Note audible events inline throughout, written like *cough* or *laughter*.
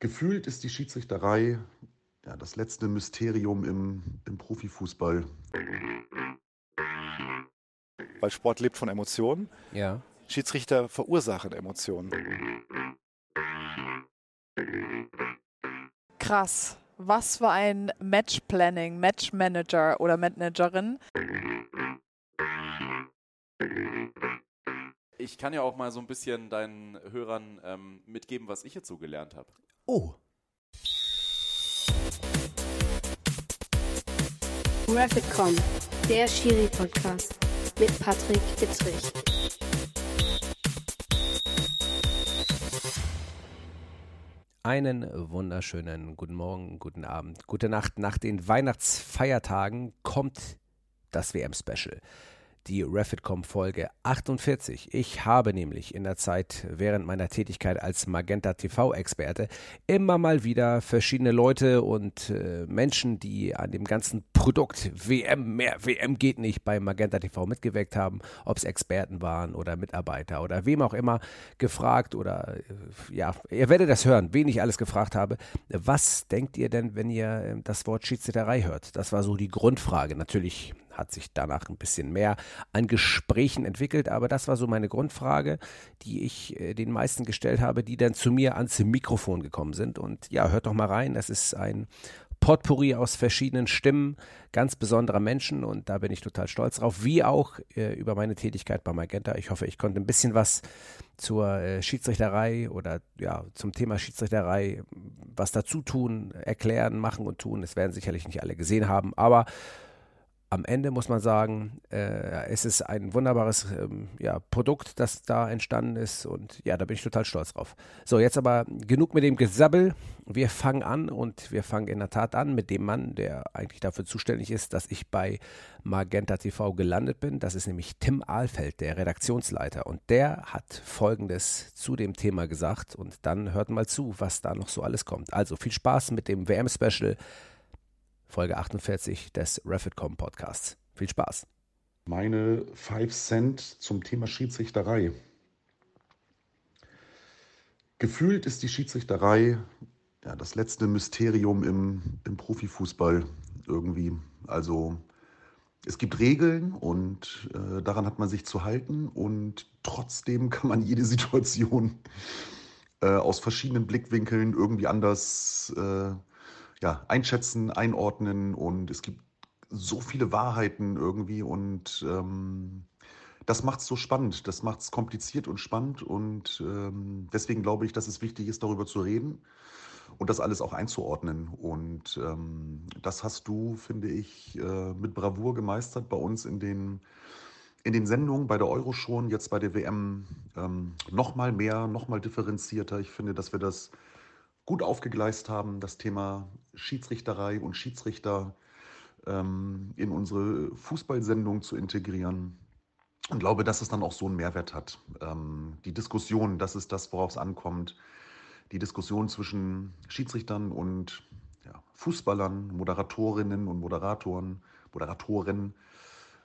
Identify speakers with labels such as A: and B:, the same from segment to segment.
A: Gefühlt ist die Schiedsrichterei ja, das letzte Mysterium im, im Profifußball.
B: Weil Sport lebt von Emotionen.
C: Ja.
B: Schiedsrichter verursachen Emotionen.
D: Krass. Was für ein Matchplanning, Matchmanager oder Managerin.
E: Ich kann ja auch mal so ein bisschen deinen Hörern ähm, mitgeben, was ich jetzt so gelernt habe.
C: Oh.
F: Rapidcom, der Schiri-Podcast mit Patrick Ittrich.
C: Einen wunderschönen guten Morgen, guten Abend, gute Nacht. Nach den Weihnachtsfeiertagen kommt das WM-Special die Refitcom Folge 48. Ich habe nämlich in der Zeit während meiner Tätigkeit als Magenta TV Experte immer mal wieder verschiedene Leute und äh, Menschen, die an dem ganzen Produkt WM mehr WM geht nicht bei Magenta TV mitgewirkt haben, ob es Experten waren oder Mitarbeiter oder wem auch immer gefragt oder äh, ja, ihr werdet das hören, wen ich alles gefragt habe. Was denkt ihr denn, wenn ihr äh, das Wort Schiedsrichterei hört? Das war so die Grundfrage. Natürlich hat sich danach ein bisschen mehr an Gesprächen entwickelt, aber das war so meine Grundfrage, die ich äh, den meisten gestellt habe, die dann zu mir ans Mikrofon gekommen sind. Und ja, hört doch mal rein, das ist ein Potpourri aus verschiedenen Stimmen ganz besonderer Menschen und da bin ich total stolz drauf, wie auch äh, über meine Tätigkeit bei Magenta. Ich hoffe, ich konnte ein bisschen was zur äh, Schiedsrichterei oder ja, zum Thema Schiedsrichterei was dazu tun, erklären, machen und tun. Es werden sicherlich nicht alle gesehen haben, aber am Ende muss man sagen, äh, es ist ein wunderbares ähm, ja, Produkt, das da entstanden ist und ja, da bin ich total stolz drauf. So, jetzt aber genug mit dem Gesabbel. Wir fangen an und wir fangen in der Tat an mit dem Mann, der eigentlich dafür zuständig ist, dass ich bei Magenta TV gelandet bin. Das ist nämlich Tim Ahlfeld, der Redaktionsleiter und der hat Folgendes zu dem Thema gesagt und dann hört mal zu, was da noch so alles kommt. Also viel Spaß mit dem WM-Special Folge 48 des Refitcom Podcasts. Viel Spaß.
A: Meine 5 Cent zum Thema Schiedsrichterei. Gefühlt ist die Schiedsrichterei ja, das letzte Mysterium im, im Profifußball irgendwie. Also es gibt Regeln und äh, daran hat man sich zu halten und trotzdem kann man jede Situation äh, aus verschiedenen Blickwinkeln irgendwie anders äh, ja, einschätzen, einordnen und es gibt so viele Wahrheiten irgendwie und ähm, das macht es so spannend, das macht es kompliziert und spannend und ähm, deswegen glaube ich, dass es wichtig ist, darüber zu reden und das alles auch einzuordnen. Und ähm, das hast du, finde ich, äh, mit Bravour gemeistert bei uns in den, in den Sendungen, bei der Euro schon, jetzt bei der WM ähm, noch mal mehr, noch mal differenzierter. Ich finde, dass wir das gut aufgegleist haben, das Thema Schiedsrichterei und Schiedsrichter ähm, in unsere Fußballsendung zu integrieren. Und glaube, dass es dann auch so einen Mehrwert hat. Ähm, die Diskussion, das ist das, worauf es ankommt. Die Diskussion zwischen Schiedsrichtern und ja, Fußballern, Moderatorinnen und Moderatoren, Moderatorinnen,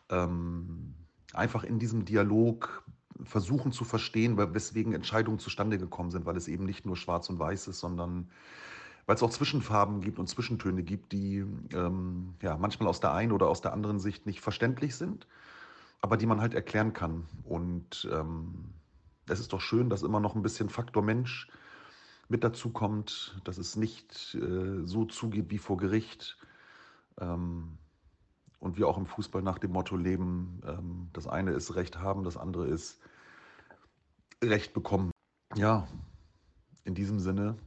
A: ähm, einfach in diesem Dialog versuchen zu verstehen, weswegen Entscheidungen zustande gekommen sind, weil es eben nicht nur schwarz und weiß ist, sondern weil es auch Zwischenfarben gibt und Zwischentöne gibt, die ähm, ja, manchmal aus der einen oder aus der anderen Sicht nicht verständlich sind, aber die man halt erklären kann. Und ähm, es ist doch schön, dass immer noch ein bisschen Faktor Mensch mit dazu kommt, dass es nicht äh, so zugeht wie vor Gericht. Ähm, und wir auch im Fußball nach dem Motto leben, ähm, das eine ist Recht haben, das andere ist Recht bekommen. Ja, in diesem Sinne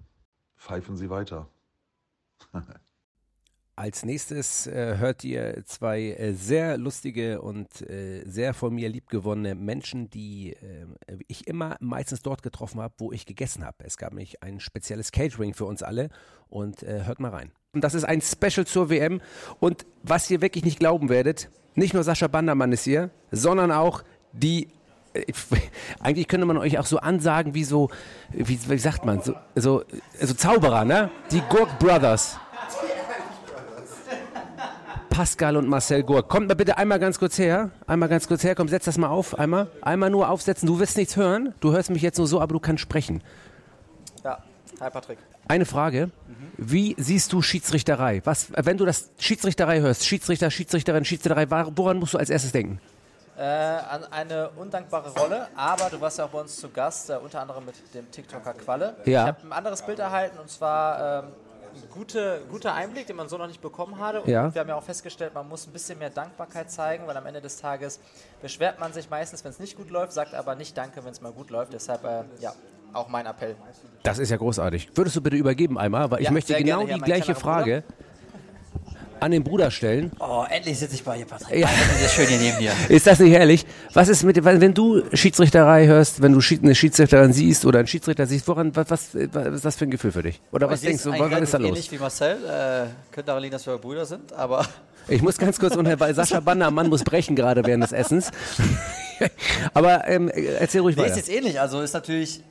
A: pfeifen Sie weiter. *laughs*
C: Als nächstes äh, hört ihr zwei äh, sehr lustige und äh, sehr von mir liebgewonnene Menschen, die äh, ich immer meistens dort getroffen habe, wo ich gegessen habe. Es gab nämlich ein spezielles Catering für uns alle und äh, hört mal rein. Und das ist ein Special zur WM und was ihr wirklich nicht glauben werdet, nicht nur Sascha Bandermann ist hier, sondern auch die *laughs* eigentlich könnte man euch auch so ansagen wie so, wie, wie sagt man, so, so, so Zauberer, ne? Die Gurk Brothers. Pascal und Marcel Gurk. Kommt mal bitte einmal ganz kurz her. Einmal ganz kurz her. Komm, setz das mal auf. Einmal. Einmal nur aufsetzen. Du wirst nichts hören. Du hörst mich jetzt nur so, aber du kannst sprechen.
G: Ja. Hi Patrick.
C: Eine Frage. Wie siehst du Schiedsrichterei? Was, wenn du das Schiedsrichterei hörst, Schiedsrichter, Schiedsrichterin, Schiedsrichterei, woran musst du als erstes denken?
G: Äh, an eine undankbare Rolle, aber du warst ja auch bei uns zu Gast, äh, unter anderem mit dem TikToker Qualle.
C: Ja.
G: Ich habe ein anderes Bild erhalten und zwar ähm, ein gute, guter Einblick, den man so noch nicht bekommen hatte. Und
C: Ja.
G: wir haben ja auch festgestellt, man muss ein bisschen mehr Dankbarkeit zeigen, weil am Ende des Tages beschwert man sich meistens, wenn es nicht gut läuft, sagt aber nicht Danke, wenn es mal gut läuft. Deshalb, äh, ja, auch mein Appell.
C: Das ist ja großartig. Würdest du bitte übergeben einmal, weil ich
G: Ja,
C: möchte
G: sehr
C: genau
G: gerne,
C: die gleiche Frage an den Bruder stellen.
H: Oh, endlich sitze ich bei dir, Patrick.
C: Ja.
H: Das ist schön hier neben dir. *laughs*
C: Ist das nicht herrlich? Was ist mit, wenn wenn du Schiedsrichterei hörst, wenn du eine Schiedsrichterin siehst oder einen Schiedsrichter siehst, woran, was, was, was ist das für ein Gefühl für dich? Oder was
H: Ich
C: denkst du, was ist da los?
H: ähnlich wie Marcel. Äh, könnte daran liegen, dass wir Brüder sind, aber *laughs*
C: Ich muss ganz kurz unter, weil Sascha *laughs* Bannermann muss brechen gerade während des Essens. Aber ähm, erzähl ruhig
H: nee, ist
C: weiter.
H: jetzt ähnlich. Also ist natürlich,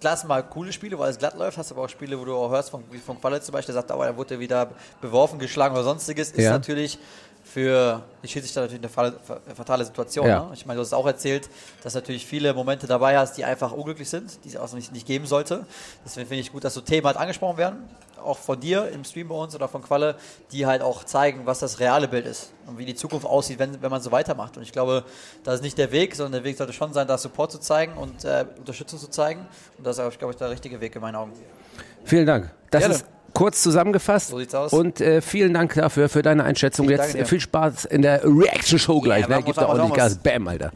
H: klar sind mal coole Spiele, weil es glatt läuft, hast aber auch Spiele, wo du auch hörst, von, wie von Qualle zum Beispiel, der sagt, oh, er wurde wieder beworfen, geschlagen oder sonstiges, ist
C: Ja.
H: natürlich für die Schiedsrichter natürlich eine fa- fa- fatale Situation.
C: Ja.
H: Ne? Ich meine, du hast es auch erzählt, dass du natürlich viele Momente dabei hast, die einfach unglücklich sind, die es auch nicht, nicht geben sollte. Deswegen finde ich gut, dass so Themen halt angesprochen werden, auch von dir im Stream bei uns oder von Qualle, die halt auch zeigen, was das reale Bild ist und wie die Zukunft aussieht, wenn, wenn man so weitermacht. Und ich glaube, das ist nicht der Weg, sondern der Weg sollte schon sein, da Support zu zeigen und äh, Unterstützung zu zeigen. Und das ist, glaube ich, der richtige Weg in meinen Augen.
C: Vielen Dank. Das
H: Gerne.
C: ist kurz zusammengefasst.
H: So sieht's aus.
C: Und äh, vielen Dank dafür, für deine Einschätzung.
H: Ich
C: Jetzt äh, viel Spaß in der Reaction-Show gleich.
H: Ja,
C: ne? Gibt da ordentlich Gas. Bam, Alter.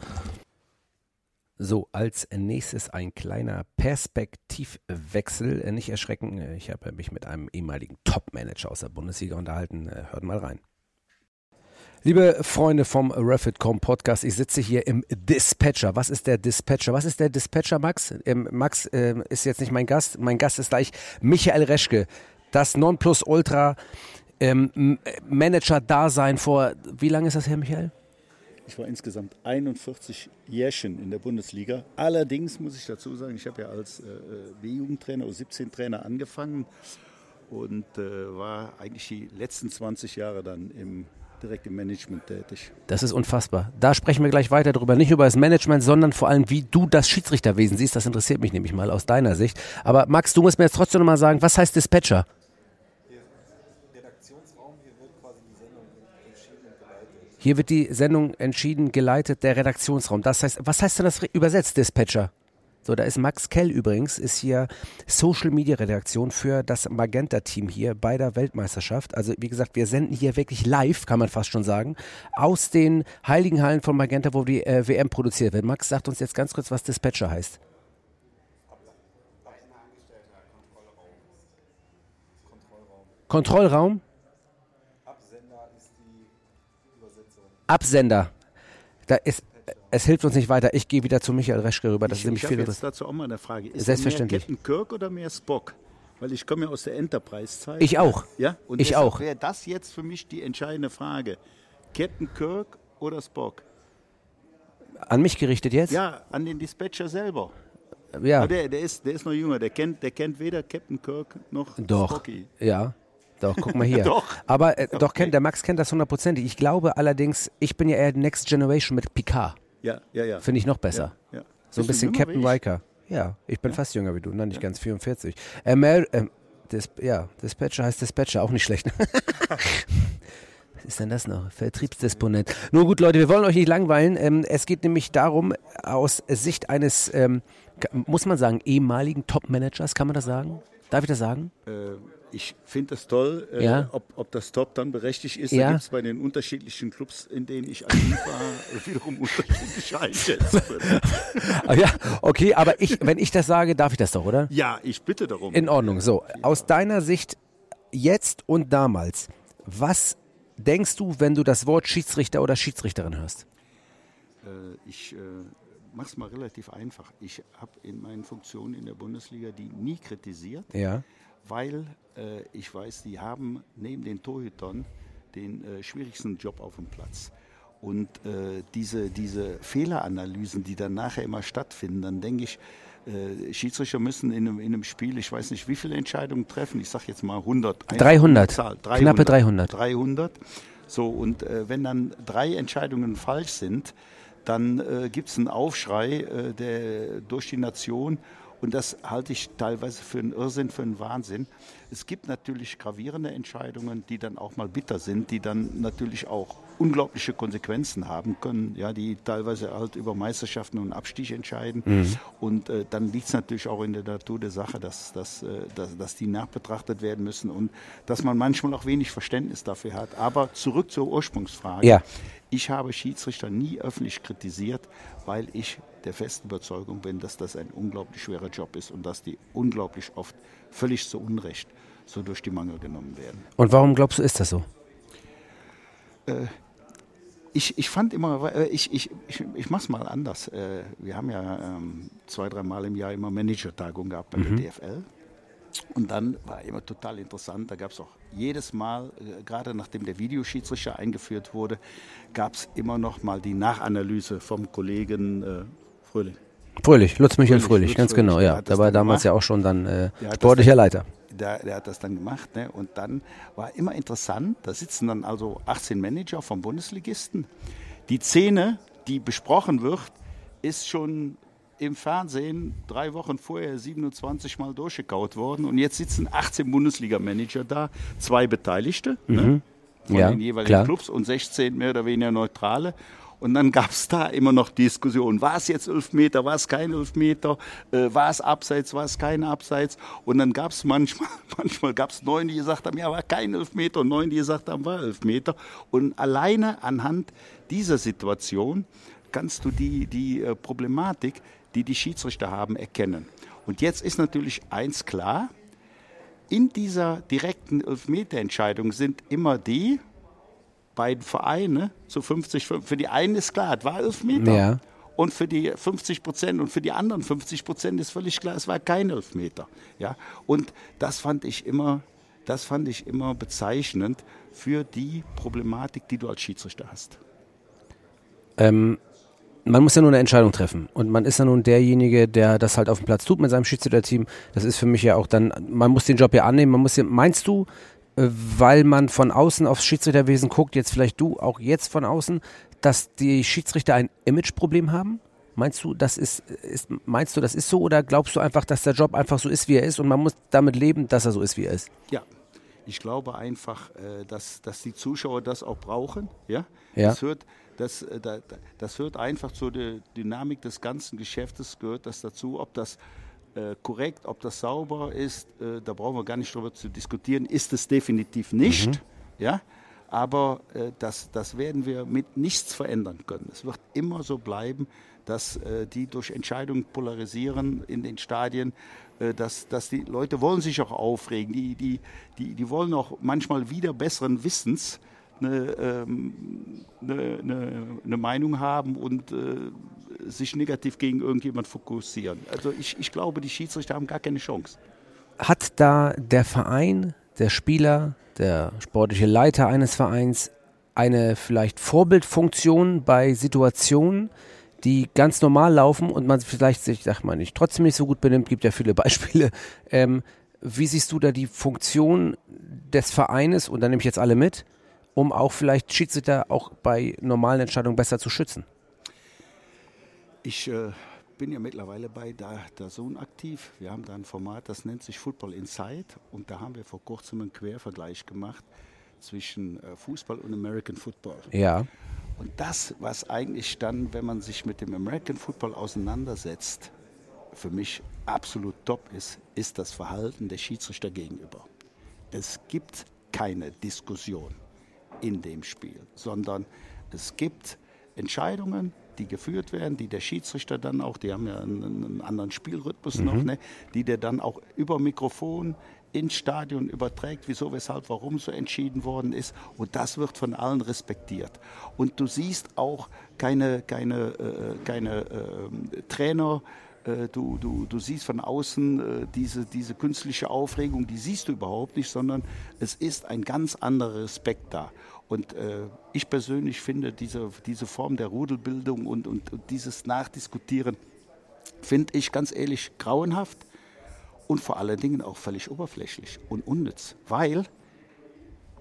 C: So, als nächstes ein kleiner Perspektivwechsel. Äh, Nicht erschrecken, äh, ich habe mich mit einem ehemaligen Top-Manager aus der Bundesliga unterhalten. Äh, Hört mal rein. Liebe Freunde vom Refit.com Podcast, ich sitze hier im Dispatcher. Was ist der Dispatcher? Was ist der Dispatcher, Max? Ähm, Max ähm, ist jetzt nicht mein Gast. Mein Gast ist gleich Michael Reschke. Das Nonplusultra ähm, Manager-Dasein vor, wie lange ist das her, Michael?
I: Ich war insgesamt 41 Jährchen in der Bundesliga. Allerdings muss ich dazu sagen, ich habe ja als äh, B-Jugendtrainer, U17-Trainer angefangen und äh, war eigentlich die letzten 20 Jahre dann im, direkt im Management tätig.
C: Das ist unfassbar. Da sprechen wir gleich weiter drüber. Nicht über das Management, sondern vor allem, wie du das Schiedsrichterwesen siehst. Das interessiert mich nämlich mal aus deiner Sicht. Aber Max, du musst mir jetzt trotzdem noch mal sagen, was heißt Dispatcher? Hier wird die Sendung entschieden, geleitet, der Redaktionsraum. Das heißt, was heißt denn das übersetzt, Dispatcher? So, da ist Max Kell übrigens, ist hier Social Media Redaktion für das Magenta-Team hier bei der Weltmeisterschaft. Also, wie gesagt, wir senden hier wirklich live, kann man fast schon sagen, aus den Heiligen Hallen von Magenta, wo die äh, WM produziert wird. Max sagt uns jetzt ganz kurz, was Dispatcher heißt. Kontrollraum? Absender. Da ist, es hilft uns nicht weiter. Ich gehe wieder zu Michael Reschke rüber. Das
I: ich
C: ist nämlich
I: ich
C: viel
I: jetzt dazu auch mal eine Frage. Ist
C: Selbstverständlich.
I: Er mehr Captain Kirk oder mehr Spock? Weil ich komme ja aus der Enterprise-Zeit.
C: Ich auch.
I: Ja? Und
C: Ich auch.
I: Wäre das jetzt für mich die entscheidende Frage. Captain Kirk oder Spock?
C: An mich gerichtet jetzt?
I: Ja, an den Dispatcher selber.
C: Ja.
I: Der, der, ist, der ist noch jünger, der kennt, der kennt weder Captain Kirk noch
C: Doch.
I: Spocky.
C: Ja. Doch, guck mal hier. *laughs*
I: Doch.
C: Aber äh, doch, kennt, der Max kennt das hundertprozentig. Ich glaube allerdings, ich bin ja eher Next Generation mit Picard.
I: Ja, ja, ja.
C: Finde ich noch besser.
I: Ja, ja.
C: So ein bisschen Captain? Riker. Ja, ich bin fast jünger wie du, nein, nicht ganz 44. Amer ähm, Dis ja, Dispatcher heißt Dispatcher, auch nicht schlecht. *laughs* Was ist denn das noch? Vertriebsdisponent. Nur gut, Leute, wir wollen euch nicht langweilen. Ähm, es geht nämlich darum, aus Sicht eines, ähm, muss man sagen, ehemaligen Top-Managers, kann man das sagen? Darf ich das sagen?
I: Äh, ich finde das toll, äh,
C: Ja.
I: ob, ob das Top dann berechtigt ist.
C: Ja.
I: Da gibt es bei den unterschiedlichen Clubs, in denen ich aktiv war, *laughs* wiederum unterschiedliche Einschätzungen. *laughs*
C: Ja, okay, aber ich, wenn ich das sage, darf ich das doch, oder?
I: Ja, ich bitte darum.
C: In Ordnung. So, aus deiner Sicht jetzt und damals, was denkst du, wenn du das Wort Schiedsrichter oder Schiedsrichterin hörst?
I: Äh, ich äh, mache es mal relativ einfach. Ich habe in meinen Funktionen in der Bundesliga die nie kritisiert,
C: Ja.
I: Weil äh, ich weiß, die haben neben den Torhütern den äh, schwierigsten Job auf dem Platz. Und äh, diese, diese Fehleranalysen, die dann nachher immer stattfinden, dann denke ich, äh, Schiedsrichter müssen in einem, in einem Spiel, ich weiß nicht, wie viele Entscheidungen treffen, ich sage jetzt mal 100. einfach
C: 300.
I: eine Zahl,
C: Knappe 300.
I: 300. So, und äh, wenn dann drei Entscheidungen falsch sind, dann äh, gibt es einen Aufschrei äh, der, durch die Nation Und das halte ich teilweise für einen Irrsinn, für einen Wahnsinn. Es gibt natürlich gravierende Entscheidungen, die dann auch mal bitter sind, die dann natürlich auch unglaubliche Konsequenzen haben können, ja, die teilweise halt über Meisterschaften und Abstieg entscheiden.
C: Mhm.
I: Und äh, dann liegt es natürlich auch in der Natur der Sache, dass, dass, äh, dass, dass die nachbetrachtet werden müssen und dass man manchmal auch wenig Verständnis dafür hat. Aber zurück zur Ursprungsfrage.
C: Ja.
I: Ich habe Schiedsrichter nie öffentlich kritisiert, weil ich der festen Überzeugung bin, dass das ein unglaublich schwerer Job ist und dass die unglaublich oft völlig zu Unrecht so durch die Mangel genommen werden.
C: Und warum glaubst du, ist das so?
I: Äh, ich, ich fand immer, äh, ich, ich, ich, ich mache es mal anders. Äh, wir haben ja ähm, zwei, dreimal im Jahr immer Manager-Tagung gehabt bei
C: Mhm.
I: der DFL. Und dann war immer total interessant, da gab es auch jedes Mal, äh, gerade nachdem der Videoschiedsrichter eingeführt wurde, gab es immer noch mal die Nachanalyse vom Kollegen Fröhlich.
C: Fröhlich, Lutz Michael
I: Fröhlich,
C: Fröhlich,
I: Lutz
C: ganz
I: Fröhlich,
C: genau,
I: der
C: ja. Der war damals
I: gemacht.
C: ja auch schon dann äh, sportlicher
I: dann-
C: Leiter.
I: Der, der hat das dann gemacht. Ne? Und dann war immer interessant, da sitzen dann also 18 Manager vom Bundesligisten. Die Szene, die besprochen wird, ist schon im Fernsehen drei Wochen vorher 27 Mal durchgekaut worden. Und jetzt sitzen 18 Bundesliga-Manager da, zwei Beteiligte ne? von
C: Mhm. Ja,
I: den jeweiligen
C: klar.
I: Clubs und 16 mehr oder weniger Neutrale. Und dann gab es da immer noch Diskussionen. War es jetzt Elfmeter, war es kein Elfmeter, äh, war es Abseits, war es kein Abseits. Und dann gab es manchmal, *laughs* manchmal gab es neun, die gesagt haben, ja, war kein Elfmeter, und neun, die gesagt haben, war Elfmeter. Und alleine anhand dieser Situation kannst du die, die äh, Problematik, die die Schiedsrichter haben, erkennen. Und jetzt ist natürlich eins klar, in dieser direkten Elfmeterentscheidung sind immer die beiden Vereine zu 50, für die einen ist klar, es war Elfmeter.
C: Ja.
I: Und für die 50 Prozent und für die anderen 50 Prozent ist völlig klar, es war kein Elfmeter. Ja? Und das fand ich immer, das fand ich immer bezeichnend für die Problematik, die du als Schiedsrichter hast.
C: Ähm, man muss ja nur eine Entscheidung treffen. Und man ist ja nun derjenige, der das halt auf dem Platz tut mit seinem Schiedsrichterteam. Das ist für mich ja auch dann, man muss den Job ja annehmen. Man muss ja, meinst du, weil man von außen aufs Schiedsrichterwesen guckt, jetzt vielleicht du auch jetzt von außen, dass die Schiedsrichter ein Imageproblem haben? Meinst du, das ist, ist, meinst du, das ist so oder glaubst du einfach, dass der Job einfach so ist, wie er ist und man muss damit leben, dass er so ist, wie er ist?
I: Ja, ich glaube einfach, äh, dass, dass die Zuschauer das auch brauchen. Ja?
C: Ja.
I: Das, hört, das, äh, da- da- das hört einfach zur der Dynamik des ganzen Geschäftes, gehört das dazu. Ob das äh, korrekt, ob das sauber ist, äh, da brauchen wir gar nicht drüber zu diskutieren. Ist es definitiv nicht. Ja? Aber äh, das, das werden wir mit nichts verändern können. Es wird immer so bleiben, dass äh, die durch Entscheidungen polarisieren in den Stadien, äh, dass, dass die Leute wollen sich auch aufregen, die, die, die, die wollen auch manchmal wieder besseren Wissens eine, ähm, eine, eine, eine Meinung haben und äh, sich negativ gegen irgendjemand fokussieren. Also ich, ich glaube, die Schiedsrichter haben gar keine Chance.
C: Hat da der Verein, der Spieler, der sportliche Leiter eines Vereins eine vielleicht Vorbildfunktion bei Situationen, die ganz normal laufen und man vielleicht sich, sag mal nicht, trotzdem nicht so gut benimmt, gibt ja viele Beispiele. Ähm, wie siehst du da die Funktion des Vereines, und da nehme ich jetzt alle mit, um auch vielleicht Schiedsrichter auch bei normalen Entscheidungen besser zu schützen?
I: Ich äh, bin ja mittlerweile bei der, der Sohn aktiv. Wir haben da ein Format, das nennt sich Football Inside. Und da haben wir vor kurzem einen Quervergleich gemacht zwischen äh, Fußball und American Football.
C: Ja.
I: Und das, was eigentlich dann, wenn man sich mit dem American Football auseinandersetzt, für mich absolut top ist, ist das Verhalten der Schiedsrichter gegenüber. Es gibt keine Diskussion in dem Spiel, sondern es gibt Entscheidungen, die geführt werden, die der Schiedsrichter dann auch, die haben ja einen, einen anderen Spielrhythmus noch, ne, die der dann auch über Mikrofon ins Stadion überträgt, wieso, weshalb, warum so entschieden worden ist. Und das wird von allen respektiert. Und du siehst auch keine, keine, äh, keine äh, Trainer, du, du, du siehst von außen äh, diese, diese künstliche Aufregung, die siehst du überhaupt nicht, sondern es ist ein ganz anderer Respekt da. Und äh, ich persönlich finde diese, diese Form der Rudelbildung und, und, und dieses Nachdiskutieren, finde ich ganz ehrlich grauenhaft und vor allen Dingen auch völlig oberflächlich und unnütz, weil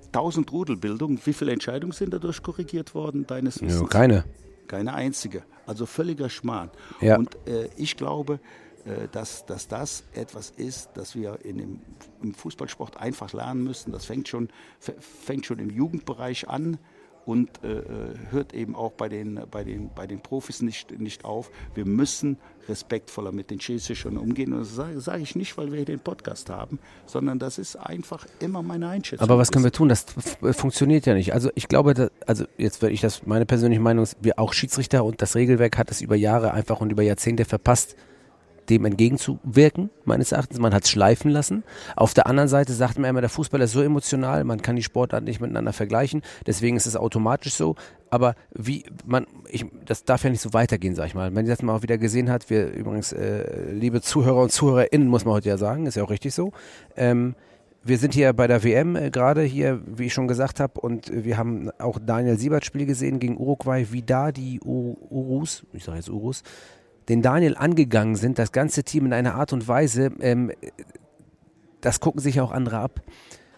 I: 1000 Rudelbildungen, wie viele Entscheidungen sind dadurch korrigiert worden, deines
C: Ja,
I: Wissens?
C: keine.
I: Keine einzige. Also völliger Schmarrn.
C: Ja.
I: Und äh, ich glaube, dass, dass das etwas ist, das wir in dem, im Fußballsport einfach lernen müssen. Das fängt schon, fängt schon im Jugendbereich an und äh, äh, hört eben auch bei den, bei den, bei den Profis nicht, nicht auf. Wir müssen respektvoller mit den Schiedsrichtern umgehen. Und das sage, sage ich nicht, weil wir hier den Podcast haben, sondern das ist einfach immer meine Einschätzung.
C: Aber was können wir tun? Das funktioniert ja nicht. Also ich glaube, dass, also jetzt würde ich das, meine persönliche Meinung ist, wir auch Schiedsrichter und das Regelwerk hat es über Jahre einfach und über Jahrzehnte verpasst, dem entgegenzuwirken, meines Erachtens. Man hat es schleifen lassen. Auf der anderen Seite sagt man immer, der Fußball ist so emotional, man kann die Sportart nicht miteinander vergleichen. Deswegen ist es automatisch so. Aber wie man, ich, das darf ja nicht so weitergehen, sag ich mal. Wenn ihr das mal auch wieder gesehen hat, wir übrigens, äh, liebe Zuhörer und ZuhörerInnen, muss man heute ja sagen, ist ja auch richtig so. Ähm, wir sind hier bei der WM äh, gerade hier, wie ich schon gesagt habe, und wir haben auch Daniel Siebert Spiel gesehen gegen Uruguay, wie da die Urus, ich sage jetzt Urus, den Daniel angegangen sind, das ganze Team in einer Art und Weise, ähm, das gucken sich auch andere ab.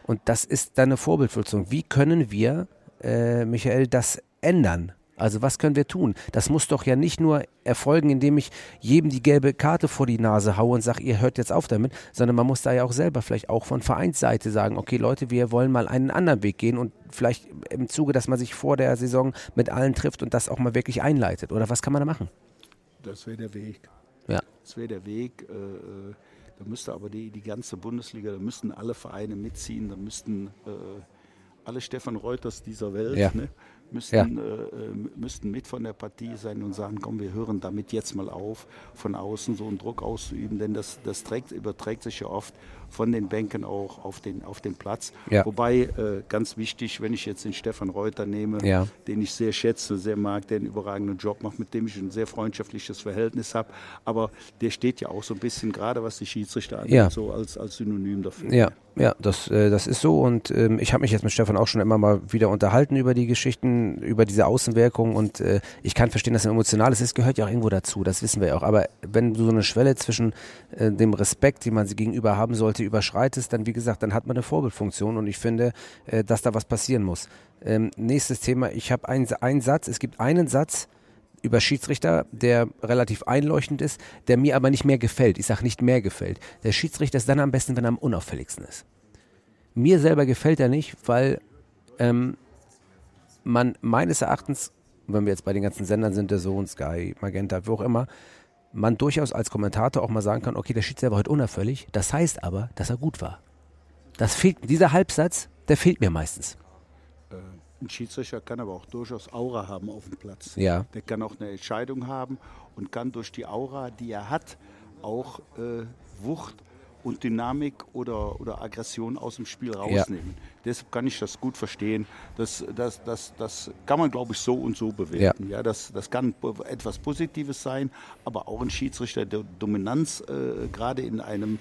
C: Und das ist dann eine Vorbildfunktion. Wie können wir, äh, Michael, das ändern? Also was können wir tun? Das muss doch ja nicht nur erfolgen, indem ich jedem die gelbe Karte vor die Nase haue und sage, ihr hört jetzt auf damit, sondern man muss da ja auch selber vielleicht auch von Vereinsseite sagen, okay Leute, wir wollen mal einen anderen Weg gehen und vielleicht im Zuge, dass man sich vor der Saison mit allen trifft und das auch mal wirklich einleitet. Oder was kann man da machen?
I: Das wäre der Weg.
C: Ja.
I: Das wäre der Weg. Äh, äh, da müsste aber die, die ganze Bundesliga, da müssten alle Vereine mitziehen, da müssten äh, alle Stefan Reuters dieser Welt,
C: ja.
I: ne, müssten, ja. äh, müssten mit von der Partie sein und sagen, komm, wir hören damit jetzt mal auf, von außen so einen Druck auszuüben, denn das, das trägt, überträgt sich ja oft von den Bänken auch auf den, auf den Platz.
C: Ja.
I: Wobei, äh, ganz wichtig, wenn ich jetzt den Stefan Reuter nehme,
C: ja.
I: den ich sehr schätze, sehr mag, der einen überragenden Job macht, mit dem ich ein sehr freundschaftliches Verhältnis habe, aber der steht ja auch so ein bisschen, gerade was die Schiedsrichter angeht,
C: ja.
I: so als, als Synonym dafür.
C: Ja, ja, das, äh, das ist so und ähm, ich habe mich jetzt mit Stefan auch schon immer mal wieder unterhalten über die Geschichten, über diese Außenwirkung und äh, ich kann verstehen, dass es emotional ist. Es gehört ja auch irgendwo dazu, das wissen wir ja auch. Aber wenn du so eine Schwelle zwischen äh, dem Respekt, den man sie gegenüber haben sollte, überschreitest, dann wie gesagt, dann hat man eine Vorbildfunktion und ich finde, äh, dass da was passieren muss. Ähm, nächstes Thema, ich habe einen, einen Satz, es gibt einen Satz, über Schiedsrichter, der relativ einleuchtend ist, der mir aber nicht mehr gefällt. Ich sage nicht mehr gefällt. Der Schiedsrichter ist dann am besten, wenn er am unauffälligsten ist. Mir selber gefällt er nicht, weil ähm, man meines Erachtens, wenn wir jetzt bei den ganzen Sendern sind, der Sohn, Sky, Magenta, wo auch immer, man durchaus als Kommentator auch mal sagen kann, okay, der Schiedsrichter war heute unauffällig. Das heißt aber, dass er gut war. Das fehlt, dieser Halbsatz, der fehlt mir meistens.
I: Ein Schiedsrichter kann aber auch durchaus Aura haben auf dem Platz.
C: Ja.
I: Der kann auch eine Entscheidung haben und kann durch die Aura, die er hat, auch äh, Wucht und Dynamik oder, oder Aggression aus dem Spiel rausnehmen. Ja. Deshalb kann ich das gut verstehen. Das, das, das, das kann man, glaube ich, so und so bewerten. Ja. ja das, das kann etwas Positives sein, aber auch ein Schiedsrichter der Dominanz, äh, gerade in einem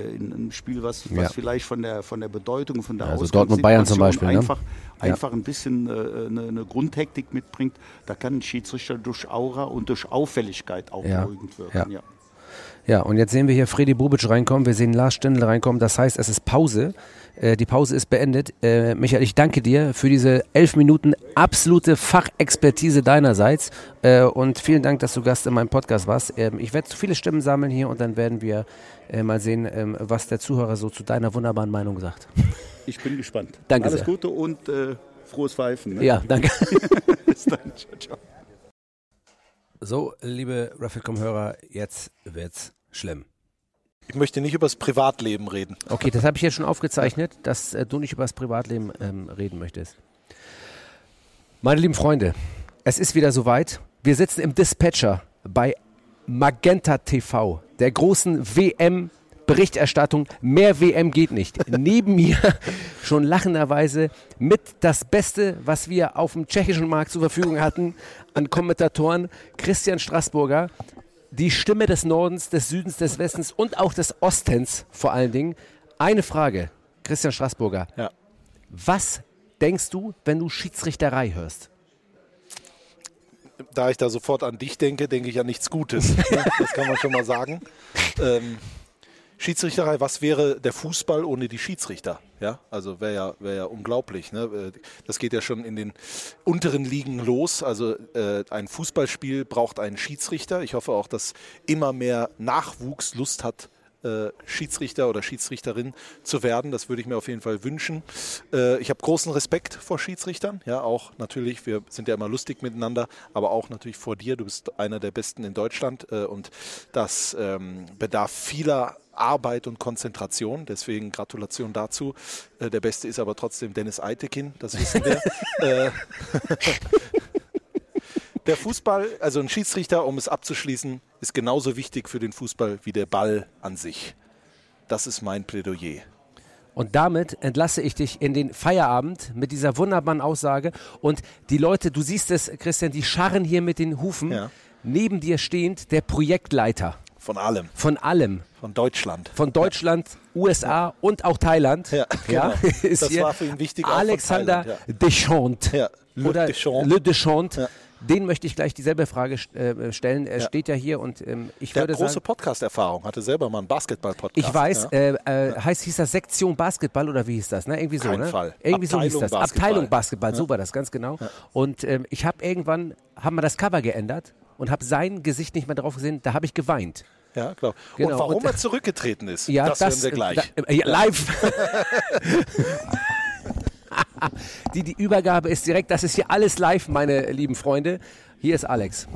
I: in einem Spiel, was, was
C: Ja.
I: vielleicht von der, von der Bedeutung, von der
C: Ja, also Dortmund-Bayern zum Beispiel, ne?
I: einfach,
C: Ja.
I: einfach ein bisschen äh, eine, eine Grundhektik mitbringt. Da kann ein Schiedsrichter durch Aura und durch Auffälligkeit auch beruhigend wirken.
C: Ja.
I: Ja.
C: Ja, und jetzt sehen wir hier Freddy Bubic reinkommen, wir sehen Lars Stindl reinkommen, das heißt, es ist Pause. Äh, die Pause ist beendet. Äh, Michael, ich danke dir für diese elf Minuten absolute Fachexpertise deinerseits äh, und vielen Dank, dass du Gast in meinem Podcast warst. Ähm, ich werde viele Stimmen sammeln hier und dann werden wir äh, mal sehen, ähm, was der Zuhörer so zu deiner wunderbaren Meinung sagt. *laughs*
I: Ich bin gespannt.
C: Danke
I: Alles
C: sehr.
I: Gute und äh, frohes Pfeifen. Ne?
C: Ja, danke. *laughs* *laughs*
I: Bis dann. Ciao, ciao.
C: So, liebe Rafflecom-Hörer, jetzt wird's schlimm.
B: Ich möchte nicht über das Privatleben reden.
C: Okay, das habe ich jetzt schon aufgezeichnet, dass äh, du nicht über das Privatleben ähm, reden möchtest. Meine lieben Freunde, es ist wieder soweit. Wir sitzen im Dispatcher bei Magenta TV, der großen WM-Berichterstattung. Mehr WM geht nicht. *laughs* Neben mir schon lachenderweise mit das Beste, was wir auf dem tschechischen Markt zur Verfügung hatten, an Kommentatoren Christian Straßburger, die Stimme des Nordens, des Südens, des Westens und auch des Ostens vor allen Dingen. Eine Frage, Christian Straßburger.
B: Ja.
C: Was denkst du, wenn du Schiedsrichterei hörst?
B: Da ich da sofort an dich denke, denke ich an nichts Gutes. *laughs* das kann man schon mal sagen. Ähm, Schiedsrichterei, was wäre der Fußball ohne die Schiedsrichter? Ja, also wäre ja, wär ja unglaublich. Ne? Äh, das geht ja schon in den unteren Ligen los. Also äh, ein Fußballspiel braucht einen Schiedsrichter. Ich hoffe auch, dass immer mehr Nachwuchs Lust hat, äh, Schiedsrichter oder Schiedsrichterin zu werden. Das würde ich mir auf jeden Fall wünschen. Äh, ich habe großen Respekt vor Schiedsrichtern. Ja, auch natürlich, wir sind ja immer lustig miteinander, aber auch natürlich vor dir. Du bist einer der Besten in Deutschland äh, und das ähm, bedarf vieler Arbeit und Konzentration. Deswegen Gratulation dazu. Äh, der Beste ist aber trotzdem Dennis Eitekin, das wissen wir. *laughs* Äh, *laughs* der Fußball, also ein Schiedsrichter, um es abzuschließen, ist genauso wichtig für den Fußball wie der Ball an sich. Das ist mein Plädoyer.
C: Und damit entlasse ich dich in den Feierabend mit dieser wunderbaren Aussage. Und die Leute, du siehst es, Christian, die scharren hier mit den Hufen.
B: Ja.
C: Neben dir stehend der Projektleiter.
B: Von allem.
C: Von allem.
B: Von Deutschland.
C: Von Deutschland, USA und auch Thailand.
B: Ja, genau. *laughs*
C: ist
B: Das
C: hier
B: war für ihn wichtig,
C: Alexander
B: Thailand,
C: Deschamps.
B: Ja, Le
C: Oder
B: Deschamps.
C: Le Deschamps.
B: Ja.
C: Den möchte ich gleich dieselbe Frage äh, stellen. Er
B: Ja.
C: steht ja hier und ähm, ich
B: Der hat
C: würde
B: große
C: sagen,
B: Podcast-Erfahrung, hatte selber mal einen Basketball-Podcast.
C: ich weiß,
B: Ja.
C: äh, äh, heißt, hieß das Sektion Basketball oder wie hieß das? Ne? Irgendwie so,
B: Kein
C: ne?
B: Fall.
C: Irgendwie so hieß
B: Abteilung
C: das.
B: Basketball.
C: Abteilung Basketball, so war das, ganz genau. Und ähm, ich habe irgendwann, haben wir das Cover geändert und habe sein Gesicht nicht mehr drauf gesehen, da habe ich geweint.
B: Ja, klar.
C: Genau,
B: Und warum
C: und-
B: er zurückgetreten ist,
C: Ja,
B: das, hören wir gleich.
C: Da, äh, ja, live. *laughs* die, die Übergabe ist direkt, das ist hier alles live, meine lieben Freunde. Hier ist Alex.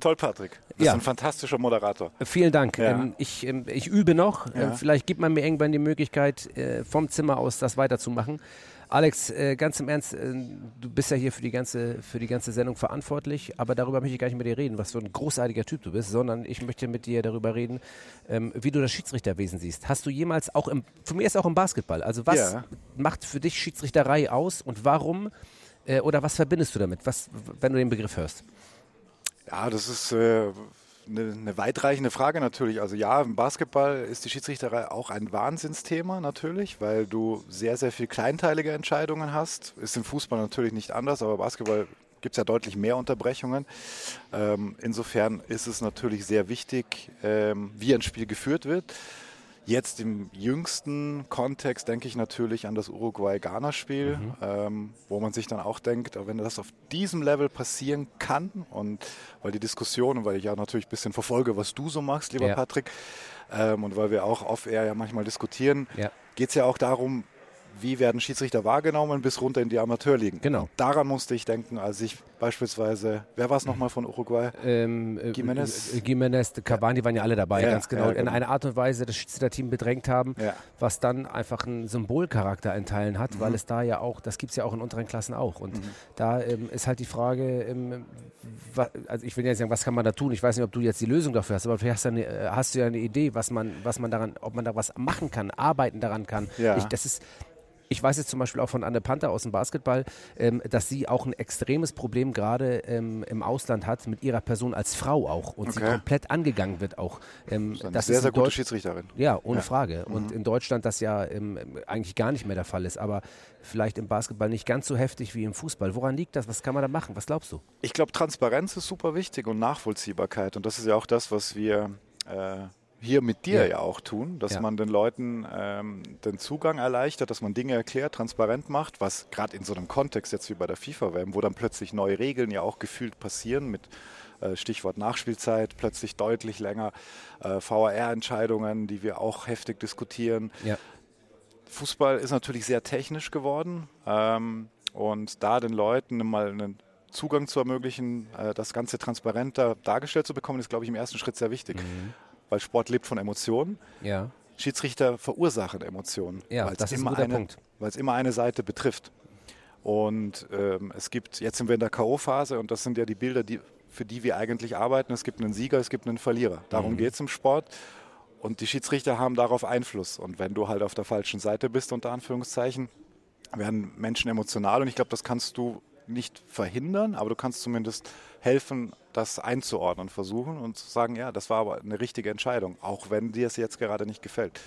J: Toll, Patrick. Du bist
C: Ja.
J: ein fantastischer Moderator.
C: Vielen Dank.
J: Ja.
C: Ähm, ich, ähm, ich übe noch.
J: Ja.
C: Ähm, vielleicht gibt man mir irgendwann die Möglichkeit, äh, vom Zimmer aus das weiterzumachen. Alex, äh, ganz im Ernst, äh, du bist ja hier für die, ganze, für die ganze Sendung verantwortlich, aber darüber möchte ich gar nicht mit dir reden, was für ein großartiger Typ du bist, sondern ich möchte mit dir darüber reden, ähm, wie du das Schiedsrichterwesen siehst. Hast du jemals auch im, für mich ist auch im Basketball, also was
J: Ja.
C: macht für dich Schiedsrichterei aus und warum äh, oder was verbindest du damit, was, wenn du den Begriff hörst?
J: Ja, das ist äh, eine, eine weitreichende Frage natürlich. Also ja, im Basketball ist die Schiedsrichterei auch ein Wahnsinnsthema natürlich, weil du sehr, sehr viel kleinteilige Entscheidungen hast. Ist im Fußball natürlich nicht anders, aber Basketball gibt es ja deutlich mehr Unterbrechungen. Ähm, insofern ist es natürlich sehr wichtig, ähm, wie ein Spiel geführt wird. Jetzt im jüngsten Kontext denke ich natürlich an das Uruguay-Ghana-Spiel, ähm, wo man sich dann auch denkt, wenn das auf diesem Level passieren kann und weil die Diskussion weil ich ja natürlich ein bisschen verfolge, was du so machst, lieber
C: Ja.
J: Patrick, ähm, und weil wir auch off-air ja manchmal diskutieren,
C: Ja.
J: geht es ja auch darum, wie werden Schiedsrichter wahrgenommen bis runter in die Amateurligen.
C: Genau.
J: Und daran musste ich denken, als ich beispielsweise, wer war es nochmal von Uruguay?
C: ähm, äh,
J: Gimenez.
C: äh, Gimenez, Cavani waren ja alle dabei,
J: Ja,
C: ganz genau.
J: ja,
C: In
J: genau.
C: einer Art und Weise das Schiedsrichterteam bedrängt haben,
J: Ja.
C: was dann einfach einen Symbolcharakter in Teilen hat,
J: Mhm.
C: weil es da ja auch, das gibt es ja auch in unteren Klassen auch. Und da ähm, ist halt die Frage, ähm, wa, also ich will ja nicht sagen, was kann man da tun? Ich weiß nicht, ob du jetzt die Lösung dafür hast, aber vielleicht hast du, eine, äh, hast du ja eine Idee, was man, was man daran, ob man da was machen kann, arbeiten daran kann.
J: Ja.
C: Ich, das ist ich weiß jetzt zum Beispiel auch von Anne Panther aus dem Basketball, ähm, dass sie auch ein extremes Problem gerade ähm, im Ausland hat mit ihrer Person als Frau auch und sie
J: Okay.
C: komplett angegangen wird auch. Ähm,
J: Das
C: das
J: sehr,
C: ist
J: sehr gute
C: Deutsch-
J: Schiedsrichterin.
C: Ja, ohne
J: Ja.
C: Frage. Und
J: Mhm.
C: in Deutschland das ja ähm, eigentlich gar nicht mehr der Fall ist, aber vielleicht im Basketball nicht ganz so heftig wie im Fußball. Woran liegt das? Was kann man da machen? Was glaubst du?
J: Ich glaube, Transparenz ist super wichtig und Nachvollziehbarkeit. Und das ist ja auch das, was wir äh, hier mit dir
C: Ja.
J: ja, auch tun, dass
C: Ja.
J: man den Leuten ähm, den Zugang erleichtert, dass man Dinge erklärt, transparent macht, was gerade in so einem Kontext jetzt wie bei der FIFA-WM, wo dann plötzlich neue Regeln ja auch gefühlt passieren mit äh, Stichwort Nachspielzeit, plötzlich deutlich länger, äh, VAR-Entscheidungen, die wir auch heftig diskutieren.
C: Ja.
J: Fußball ist natürlich sehr technisch geworden ähm, und da den Leuten mal einen Zugang zu ermöglichen, äh, das Ganze transparenter dargestellt zu bekommen, ist, glaube ich, im ersten Schritt sehr wichtig.
C: Mhm.
J: Weil Sport lebt von Emotionen.
C: Ja.
J: Schiedsrichter verursachen Emotionen,
C: Ja,
J: weil es
C: das ist ein
J: immer, eine-
C: Punkt.
J: weil es immer eine Seite betrifft. Und ähm, es gibt, jetzt sind wir in der K.O.-Phase und das sind ja die Bilder, die, für die wir eigentlich arbeiten. Es gibt einen Sieger, es gibt einen Verlierer. Darum
C: Mhm.
J: geht es im Sport. Und die Schiedsrichter haben darauf Einfluss. Und wenn du halt auf der falschen Seite bist, unter Anführungszeichen, werden Menschen emotional. Und ich glaube, das kannst du nicht verhindern, aber du kannst zumindest helfen, das einzuordnen, versuchen und zu sagen, ja, das war aber eine richtige Entscheidung, auch wenn dir es jetzt gerade nicht gefällt.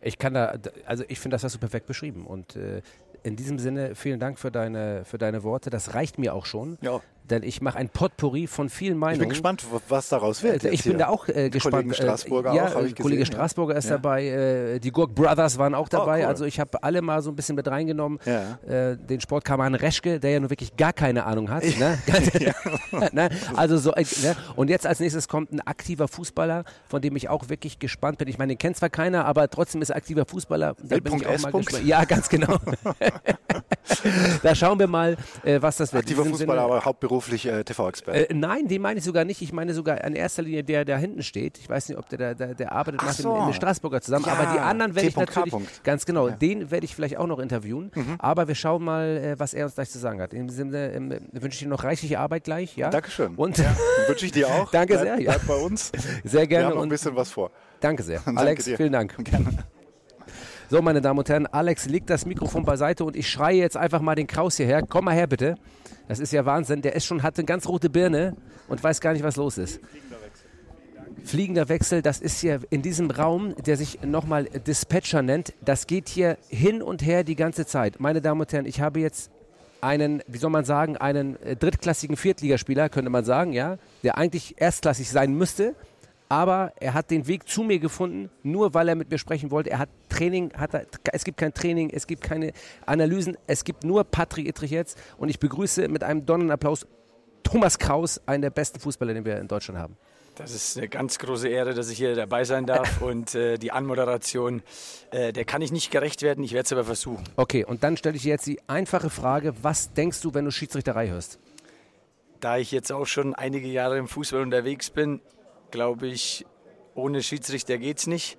C: Ich kann da, also ich finde, das hast du perfekt beschrieben. Und äh, in diesem Sinne, vielen Dank für deine, für deine Worte. Das reicht mir auch schon.
J: Ja.
C: Denn ich mache ein Potpourri von vielen Meinungen.
J: Ich bin gespannt, was daraus wird.
C: Äh,
J: jetzt
C: Ich bin
J: hier.
C: da auch äh, gespannt.
J: Kollegen Straßburger
C: äh, ja,
J: auch, ich
C: äh, Kollege
J: gesehen, ja.
C: Straßburger ist
J: Ja.
C: dabei, äh, die Gurk Brothers waren auch dabei.
J: cool.
C: Also ich habe alle mal so ein bisschen mit reingenommen.
J: Ja.
C: Äh, den Sportkameraden Reschke, der ja nun wirklich gar keine Ahnung hat. *laughs* Ne? *laughs* *laughs* ne? Also so, äh, ne? Und jetzt als nächstes kommt ein aktiver Fußballer, von dem ich auch wirklich gespannt bin. Ich meine, den kennt zwar keiner, aber trotzdem ist er aktiver Fußballer. Da bin ich auch mal gespannt. Ja, ganz genau. da schauen wir mal, was das wird.
J: Aktiver Fußballer,
C: Sinne-
J: aber hauptberuflich äh, TV-Experte.
C: äh, nein, den meine ich sogar nicht. Ich meine sogar in erster Linie der, der hinten steht. Ich weiß nicht, ob der, der, der, der arbeitet dem,
J: so.
C: den Straßburger zusammen.
J: Ja,
C: aber die anderen werde ich.
J: K.
C: natürlich,
J: Punkt.
C: ganz genau, den werde ich vielleicht auch noch interviewen.
J: Mhm.
C: Aber wir schauen mal, äh, was er uns gleich zu sagen hat. In diesem Sinne ähm, wünsche ich dir noch reichliche Arbeit gleich. Ja?
J: Dankeschön.
C: Und
J: Wünsche ich dir auch. *laughs*
C: Danke
J: Bleib-
C: sehr. Ja.
J: Bleib bei uns.
C: Sehr gerne.
J: Wir haben noch ein bisschen was vor.
C: danke sehr. *laughs*
J: Danke
C: Alex,
J: dir.
C: vielen Dank. So, meine Damen und Herren, Alex legt das Mikrofon beiseite und ich schreie jetzt einfach mal den Kraus hierher. Komm mal her, bitte. Das ist ja Wahnsinn. Der ist schon, hat eine ganz rote Birne und weiß gar nicht, was los ist. Fliegender Wechsel, das ist hier in diesem Raum, der sich nochmal Dispatcher nennt. Das geht hier hin und her die ganze Zeit. Meine Damen und Herren, ich habe jetzt einen, wie soll man sagen, einen äh, drittklassigen Viertligaspieler, könnte man sagen, ja, der eigentlich erstklassig sein müsste. Aber er hat den Weg zu mir gefunden, nur weil er mit mir sprechen wollte. Er hat Training, hat er, es gibt kein Training, es gibt keine Analysen, es gibt nur Patrick Ittrich jetzt. Und ich begrüße mit einem Donnernapplaus Thomas Kraus, einen der besten Fußballer, den wir in Deutschland haben.
K: Das ist eine ganz große Ehre, dass ich hier dabei sein darf. *laughs* Und äh, die Anmoderation, äh, der kann ich nicht gerecht werden. Ich werde es aber versuchen.
C: Okay, und dann stelle ich dir jetzt die einfache Frage: Was denkst du, wenn du Schiedsrichterei hörst?
K: Da ich jetzt auch schon einige Jahre im Fußball unterwegs bin, glaube ich, ohne Schiedsrichter geht es nicht.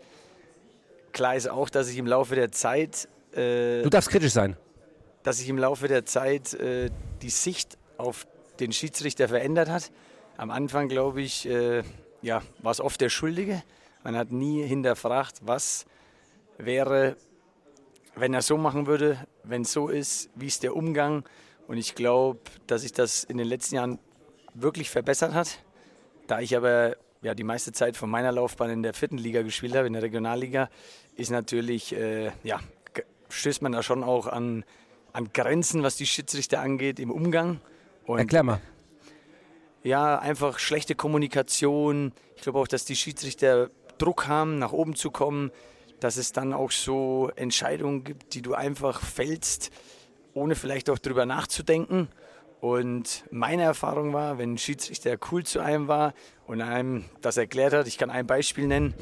K: Klar ist auch, dass ich im Laufe der Zeit. Äh,
C: Du darfst kritisch sein.
K: dass sich im Laufe der Zeit äh, die Sicht auf den Schiedsrichter verändert hat. Am Anfang, glaube ich, äh, ja, war es oft der Schuldige. Man hat nie hinterfragt, was wäre, wenn er so machen würde, wenn es so ist, wie ist der Umgang. Und ich glaube, dass sich das in den letzten Jahren wirklich verbessert hat. Da ich aber ja, die meiste Zeit von meiner Laufbahn in der vierten Liga gespielt habe, in der Regionalliga, ist natürlich, äh, ja, stößt man da schon auch an, an Grenzen, was die Schiedsrichter angeht, im Umgang. Und
C: Erklär mal.
K: ja, einfach schlechte Kommunikation. Ich glaube auch, dass die Schiedsrichter Druck haben, nach oben zu kommen. Dass es dann auch so Entscheidungen gibt, die du einfach fällst, ohne vielleicht auch drüber nachzudenken. Und meine Erfahrung war, wenn ein Schiedsrichter cool zu einem war und einem das erklärt hat, ich kann ein Beispiel nennen,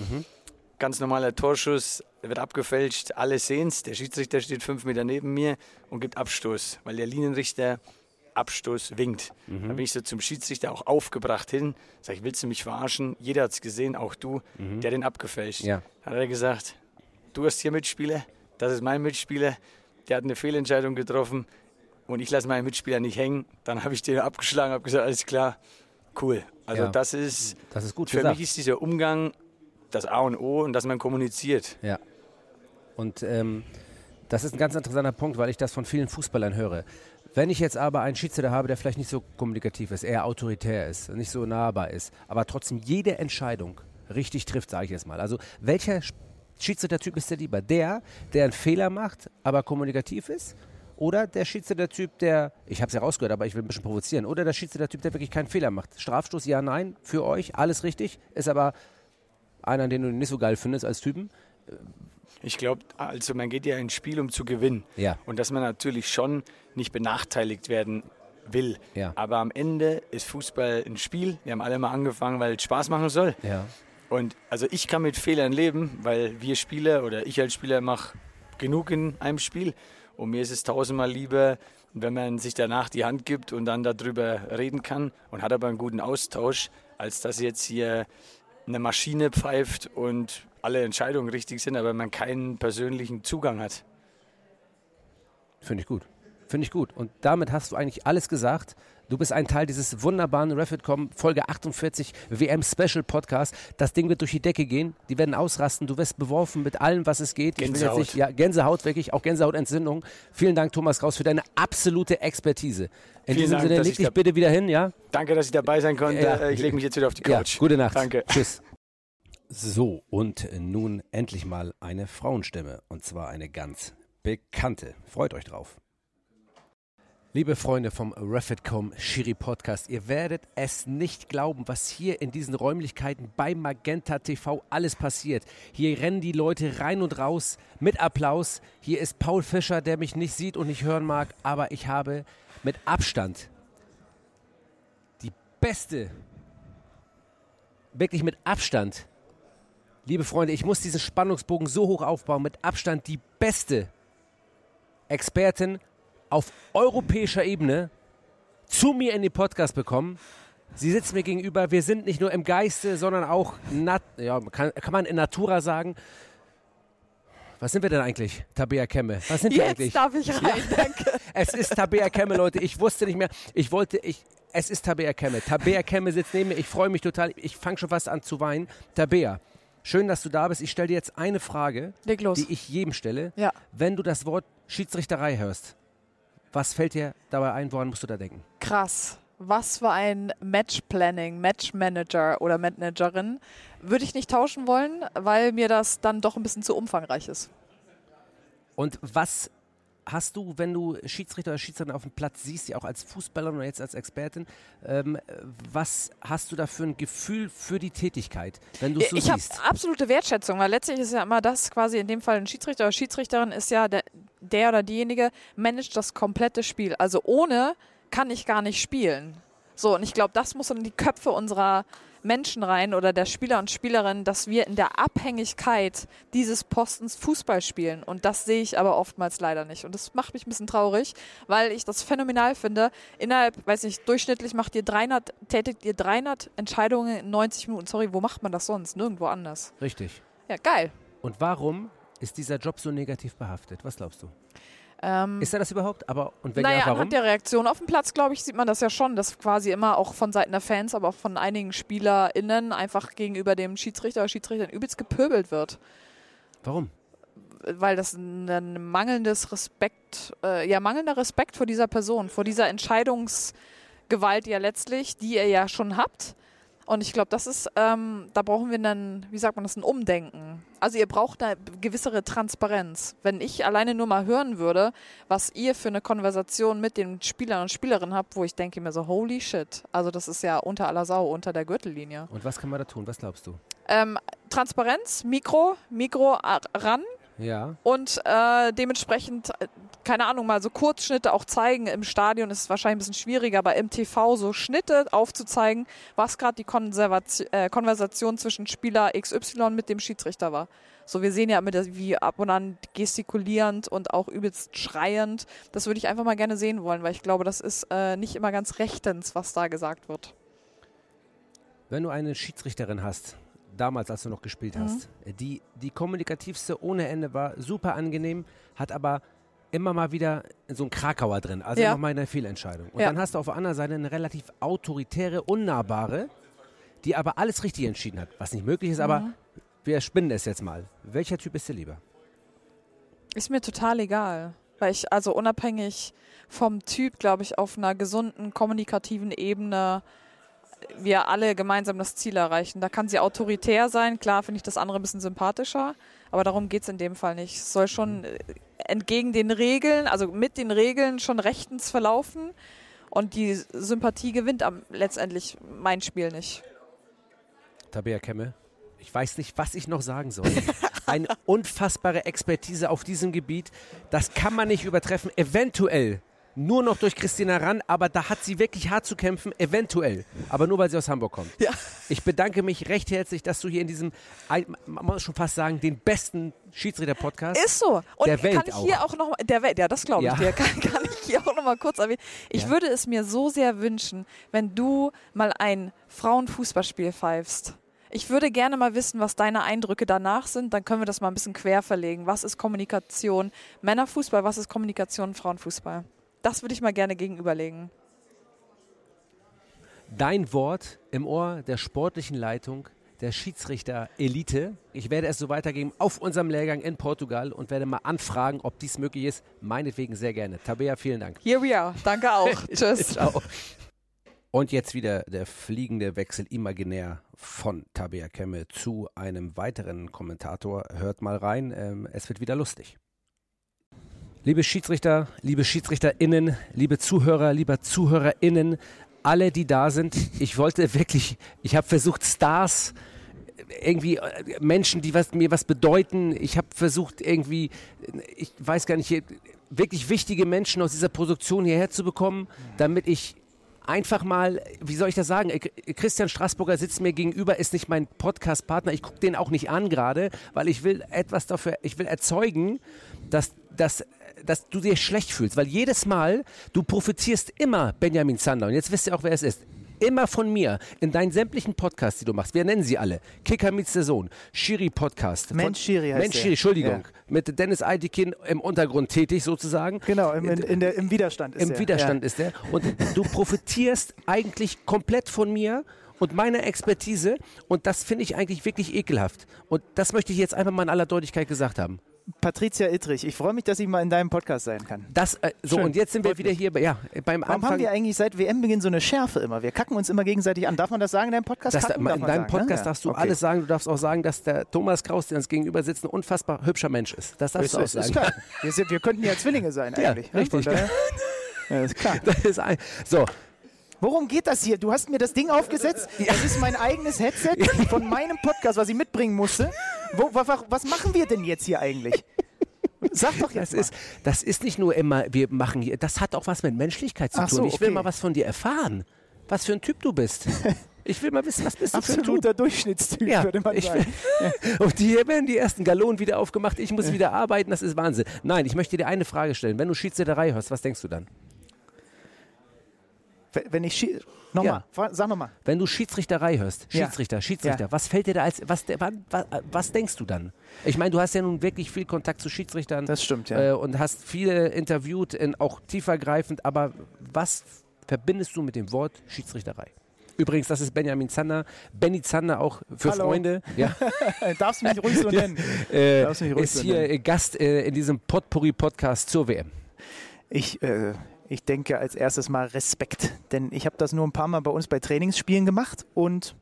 K: ganz normaler Torschuss, der wird abgefälscht, alle sehen es, der Schiedsrichter steht fünf Meter neben mir und gibt Abstoß, weil der Linienrichter Abstoß winkt.
C: Mhm.
K: Da bin ich so zum Schiedsrichter auch aufgebracht hin, sag ich, willst du mich verarschen? Jeder hat es gesehen, auch du,
C: Mhm.
K: der den abgefälscht.
C: Ja.
K: Hat er gesagt, du hast hier Mitspieler, das ist mein Mitspieler, der hat eine Fehlentscheidung getroffen und ich lasse meinen Mitspieler nicht hängen. Dann habe ich den abgeschlagen, habe gesagt, alles klar, cool. Also
C: Ja.
K: das ist,
C: Das ist gut
K: für
C: gesagt.
K: mich ist dieser Umgang das A und O und dass man kommuniziert.
C: Ja. Und ähm, das ist ein ganz interessanter Punkt, weil ich das von vielen Fußballern höre. Wenn ich jetzt aber einen Schiedsrichter habe, der vielleicht nicht so kommunikativ ist, eher autoritär ist, nicht so nahbar ist, aber trotzdem jede Entscheidung richtig trifft, sage ich jetzt mal. Also welcher Sch- Schiedsrichtertyp ist der lieber? Der, der einen Fehler macht, aber kommunikativ ist? Oder der Schiedsrichtertyp, der, ich habe es ja rausgehört, aber ich will ein bisschen provozieren, oder der Schiedsrichtertyp, der wirklich keinen Fehler macht? Strafstoß, ja, nein, für euch, alles richtig, ist aber einer, den du nicht so geil findest als Typen.
K: Ich glaube, also man geht ja ins Spiel, um zu gewinnen.
C: Ja.
K: Und dass man natürlich schon nicht benachteiligt werden will.
C: Ja.
K: Aber am Ende ist Fußball ein Spiel. Wir haben alle mal angefangen, weil es Spaß machen soll.
C: Ja.
K: Und also ich kann mit Fehlern leben, weil wir Spieler oder ich als Spieler mache genug in einem Spiel. Und mir ist es tausendmal lieber, wenn man sich danach die Hand gibt und dann darüber reden kann und hat aber einen guten Austausch, als dass jetzt hier eine Maschine pfeift und alle Entscheidungen richtig sind, aber man keinen persönlichen Zugang hat.
C: Finde ich gut. Finde ich gut. Und damit hast du eigentlich alles gesagt. Du bist ein Teil dieses wunderbaren Refitcom Folge 48 WM Special Podcast. Das Ding wird durch die Decke gehen. Die werden ausrasten. Du wirst beworfen mit allem, was es geht.
K: Gänsehaut.
C: Nicht, ja, Gänsehaut wirklich, auch Gänsehautentzündung. Vielen Dank, Thomas Kraus, für deine absolute Expertise. In
K: Vielen
C: diesem
K: Dank,
C: Sinne, leg
K: ich
C: dich bitte wieder hin, ja?
K: Danke, dass ich dabei sein konnte.
C: Ja.
K: Äh, Ich lege mich jetzt wieder auf die Couch.
C: Ja, gute Nacht.
K: Danke.
C: Tschüss. So, und nun endlich mal eine Frauenstimme. Und zwar eine ganz bekannte. Freut euch drauf. Liebe Freunde vom Refit.com Shiri Podcast, ihr werdet es nicht glauben, was hier in diesen Räumlichkeiten bei Magenta TV alles passiert. Hier rennen die Leute rein und raus mit Applaus. Hier ist Paul Fischer, der mich nicht sieht und nicht hören mag, aber ich habe mit Abstand die beste, wirklich mit Abstand, liebe Freunde, ich muss diesen Spannungsbogen so hoch aufbauen, mit Abstand die beste Expertin auf europäischer Ebene zu mir in den Podcast bekommen. Sie sitzt mir gegenüber. Wir sind nicht nur im Geiste, sondern auch, nat ja, kann, kann man in Natura sagen. Was sind wir denn eigentlich, Tabea Kemme? Was sind wir
D: Jetzt
C: eigentlich?
D: darf ich rein, danke. *laughs*
C: Es ist Tabea Kemme, Leute. Ich wusste nicht mehr. Ich wollte, ich, es ist Tabea Kemme. Tabea Kemme sitzt neben mir. Ich freue mich total. Ich fange schon fast an zu weinen. Tabea, schön, dass du da bist. Ich stelle dir jetzt eine Frage, die ich jedem stelle.
D: Ja.
C: Wenn du das Wort Schiedsrichterei hörst, was fällt dir dabei ein? Woran musst du da denken?
D: Krass. Was für ein Matchplanning, Matchmanager oder Managerin würde ich nicht tauschen wollen, weil mir das dann doch ein bisschen zu umfangreich ist.
C: Und was hast du, wenn du Schiedsrichter oder Schiedsrichterin auf dem Platz siehst, ja auch als Fußballerin oder jetzt als Expertin, ähm, was hast du da für ein Gefühl für die Tätigkeit, wenn du es so
D: ich habe
C: siehst?
D: absolute Wertschätzung, weil letztlich ist ja immer das quasi in dem Fall ein Schiedsrichter oder Schiedsrichterin ist ja der, der oder diejenige managt das komplette Spiel. Also ohne kann ich gar nicht spielen. So, und ich glaube, das muss in die Köpfe unserer Menschen rein oder der Spieler und Spielerinnen, dass wir in der Abhängigkeit dieses Postens Fußball spielen. Und das sehe ich aber oftmals leider nicht. Und das macht mich ein bisschen traurig, weil ich das phänomenal finde. Innerhalb, weiß nicht, durchschnittlich macht ihr 300, tätigt ihr 300 Entscheidungen in 90 Minuten. Sorry, wo macht man das sonst? Nirgendwo anders.
C: Richtig.
D: Ja, geil.
C: Und warum ist dieser Job so negativ behaftet? Was glaubst du?
D: Ähm,
C: Ist er das überhaupt? Aber und wenn
D: naja,
C: ja, warum?
D: anhand der Reaktion auf dem Platz, glaube ich, sieht man das ja schon, dass quasi immer auch von Seiten der Fans, aber auch von einigen SpielerInnen einfach gegenüber dem Schiedsrichter oder Schiedsrichterin übelst gepöbelt wird.
C: Warum?
D: Weil das ein, mangelndes Respekt, äh, ja, mangelnder Respekt vor dieser Person, vor dieser Entscheidungsgewalt ja letztlich, die ihr ja schon habt. Und ich glaube, das ist, ähm, da brauchen wir einen, wie sagt man das, ein Umdenken. Also ihr braucht eine gewissere Transparenz. Wenn ich alleine nur mal hören würde, was ihr für eine Konversation mit den Spielern und Spielerinnen habt, wo ich denke mir so, holy shit. Also das ist ja unter aller Sau, unter der Gürtellinie.
C: Und was kann man da tun? Was glaubst du?
D: Ähm, Transparenz, Mikro, Mikro ran
C: Ja.
D: und äh, dementsprechend, äh, keine Ahnung, mal so Kurzschnitte auch zeigen. Im Stadion ist es wahrscheinlich ein bisschen schwieriger, aber im TV so Schnitte aufzuzeigen, was gerade die Konservation, äh, Konversation zwischen Spieler XY mit dem Schiedsrichter war. So, wir sehen ja immer, wie ab und an gestikulierend und auch übelst schreiend. Das würde ich einfach mal gerne sehen wollen, weil ich glaube, das ist äh, nicht immer ganz rechtens, was da gesagt wird.
C: Wenn du eine Schiedsrichterin hast, damals, als du noch gespielt
D: Mhm.
C: hast, die die kommunikativste ohne Ende war, super angenehm, hat aber immer mal wieder so einen Krakauer drin, also
D: Ja.
C: immer mal eine Fehlentscheidung. Und
D: Ja.
C: dann hast du auf der anderen Seite eine relativ autoritäre, unnahbare, die aber alles richtig entschieden hat, was nicht möglich ist, aber
D: Mhm.
C: wir spinnen es jetzt mal. Welcher Typ ist dir lieber?
D: Ist mir total egal. Weil ich also unabhängig vom Typ, glaube ich, auf einer gesunden kommunikativen Ebene wir alle gemeinsam das Ziel erreichen. Da kann sie autoritär sein. Klar finde ich das andere ein bisschen sympathischer, aber darum geht es in dem Fall nicht. Es soll schon äh, entgegen den Regeln, also mit den Regeln schon rechtens verlaufen und die Sympathie gewinnt am, letztendlich mein Spiel nicht.
C: Tabea Kemme, ich weiß nicht, was ich noch sagen soll. *laughs* Eine unfassbare Expertise auf diesem Gebiet. Das kann man nicht übertreffen. Eventuell nur noch durch Christina Ran, aber da hat sie wirklich hart zu kämpfen. Eventuell. Aber nur, weil sie aus Hamburg kommt.
D: Ja.
C: Ich bedanke mich recht herzlich, dass du hier in diesem, man muss schon fast sagen, den besten Schiedsrichter-Podcast
D: Ist so. Und
C: der Welt
D: kann ich hier
C: auch.
D: auch noch der Welt, ja, das glaube ich
C: Ja.
D: dir. *laughs* Kann, kann ich hier auch noch mal kurz erwähnen. Ich
C: Ja.
D: würde es mir so sehr wünschen, wenn du mal ein Frauenfußballspiel pfeifst. Ich würde gerne mal wissen, was deine Eindrücke danach sind. Dann können wir das mal ein bisschen quer verlegen. Was ist Kommunikation Männerfußball? Was ist Kommunikation Frauenfußball? Das würde ich mal gerne gegenüberlegen.
C: Dein Wort im Ohr der sportlichen Leitung der Schiedsrichter-Elite. Ich werde es so weitergeben auf unserem Lehrgang in Portugal und werde mal anfragen, ob dies möglich ist. Meinetwegen sehr gerne. Tabea, vielen Dank.
D: Here we are. Danke auch. *laughs* Tschüss.
C: Ciao. Und jetzt wieder der fliegende Wechsel imaginär von Tabea Kemme zu einem weiteren Kommentator. Hört mal rein, ähm, es wird wieder lustig. Liebe Schiedsrichter, liebe SchiedsrichterInnen, liebe Zuhörer, lieber ZuhörerInnen, alle, die da sind, ich wollte wirklich, ich habe versucht, Stars, irgendwie äh, Menschen, die was, mir was bedeuten. Ich habe versucht, irgendwie, ich weiß gar nicht, wirklich wichtige Menschen aus dieser Produktion hierher zu bekommen, damit ich einfach mal, wie soll ich das sagen? Äh, Christian Straßburger sitzt mir gegenüber, ist nicht mein Podcast-Partner. Ich gucke den auch nicht an gerade, weil ich will etwas dafür, ich will erzeugen, dass, dass dass du dir schlecht fühlst, weil jedes Mal, du profitierst immer Benjamin Zander und jetzt wisst ihr auch, wer es ist. Immer von mir in deinen sämtlichen Podcasts, die du machst. Wir nennen sie alle. Kicker mit Saison, Schiri Podcast.
L: Mensch Schiri heißt
C: Mensch Schiri, Entschuldigung. Ja. Mit Dennis Eidikin im Untergrund tätig sozusagen.
L: Genau, im, in, in der, im Widerstand
C: ist Im
L: der.
C: Widerstand
L: ja.
C: ist er. Und du profitierst eigentlich komplett von mir und meiner Expertise und das finde ich eigentlich wirklich ekelhaft. Und das möchte ich jetzt einfach mal in aller Deutlichkeit gesagt haben.
L: Patricia Ittrich. Ich freue mich, dass ich mal in deinem Podcast sein kann.
C: Das, äh, so, Schön. und jetzt sind wir wieder hier bei, ja, beim
L: Warum
C: Anfang.
L: haben wir eigentlich seit WM-Beginn so eine Schärfe immer? Wir kacken uns immer gegenseitig an. Darf man das sagen in deinem Podcast?
C: Das,
L: Kacken,
C: in deinem
L: sagen,
C: Podcast
L: ne?
C: darfst du
L: okay.
C: alles sagen. Du darfst auch sagen, dass der Thomas Kraus, der uns gegenüber sitzt, ein unfassbar hübscher Mensch ist. Das darfst
L: ist,
C: du auch
L: ist,
C: sagen.
L: Ist klar. *laughs* Wir, sind, wir könnten ja Zwillinge sein eigentlich.
C: Ja, richtig.
L: Ne? *laughs* Ja, ist klar.
C: Das ist ein, so,
L: Worum geht das hier? Du hast mir das Ding aufgesetzt. Das ist mein eigenes Headset von meinem Podcast, was ich mitbringen musste. Wo, was, was machen wir denn jetzt hier eigentlich? Sag doch jetzt
C: das ist, das ist nicht nur immer, wir machen hier, das hat auch was mit Menschlichkeit zu
L: Ach
C: tun.
L: so,
C: Ich will
L: okay.
C: mal was von dir erfahren. Was für ein Typ du bist. Ich will mal wissen, was bist du für ein Typ?
L: Absoluter Durchschnittstyp,
C: Ja,
L: würde man sagen.
C: Und hier werden die ersten Gallonen wieder aufgemacht. Ich muss wieder arbeiten. Das ist Wahnsinn. Nein, ich möchte dir eine Frage stellen. Wenn du Schiedsrichterei hörst, was denkst du dann?
L: Wenn ich Nochmal, fra- sag nochmal.
C: Wenn du Schiedsrichterei hörst,
L: Ja.
C: Schiedsrichter, Schiedsrichter,
L: Ja.
C: was fällt dir da als, was, was, was denkst du dann? Ich meine, du hast ja nun wirklich viel Kontakt zu Schiedsrichtern.
L: Das stimmt, ja.
C: Äh, und hast viele interviewt, in, auch tiefergreifend, aber was verbindest du mit dem Wort Schiedsrichterei? Übrigens, das ist Benjamin Zander. Benny Zander auch für
L: Hallo.
C: Freunde. *laughs* Ja.
L: Darfst du mich ruhig so *laughs* nennen.
C: Äh,
L: Darfst du mich ruhig
C: ist
L: so
C: hier
L: nennen.
C: Gast äh, in diesem Potpourri-Podcast zur WM.
L: Ich, äh, ich denke als erstes mal Respekt, denn ich habe das nur ein paar Mal bei uns bei Trainingsspielen gemacht und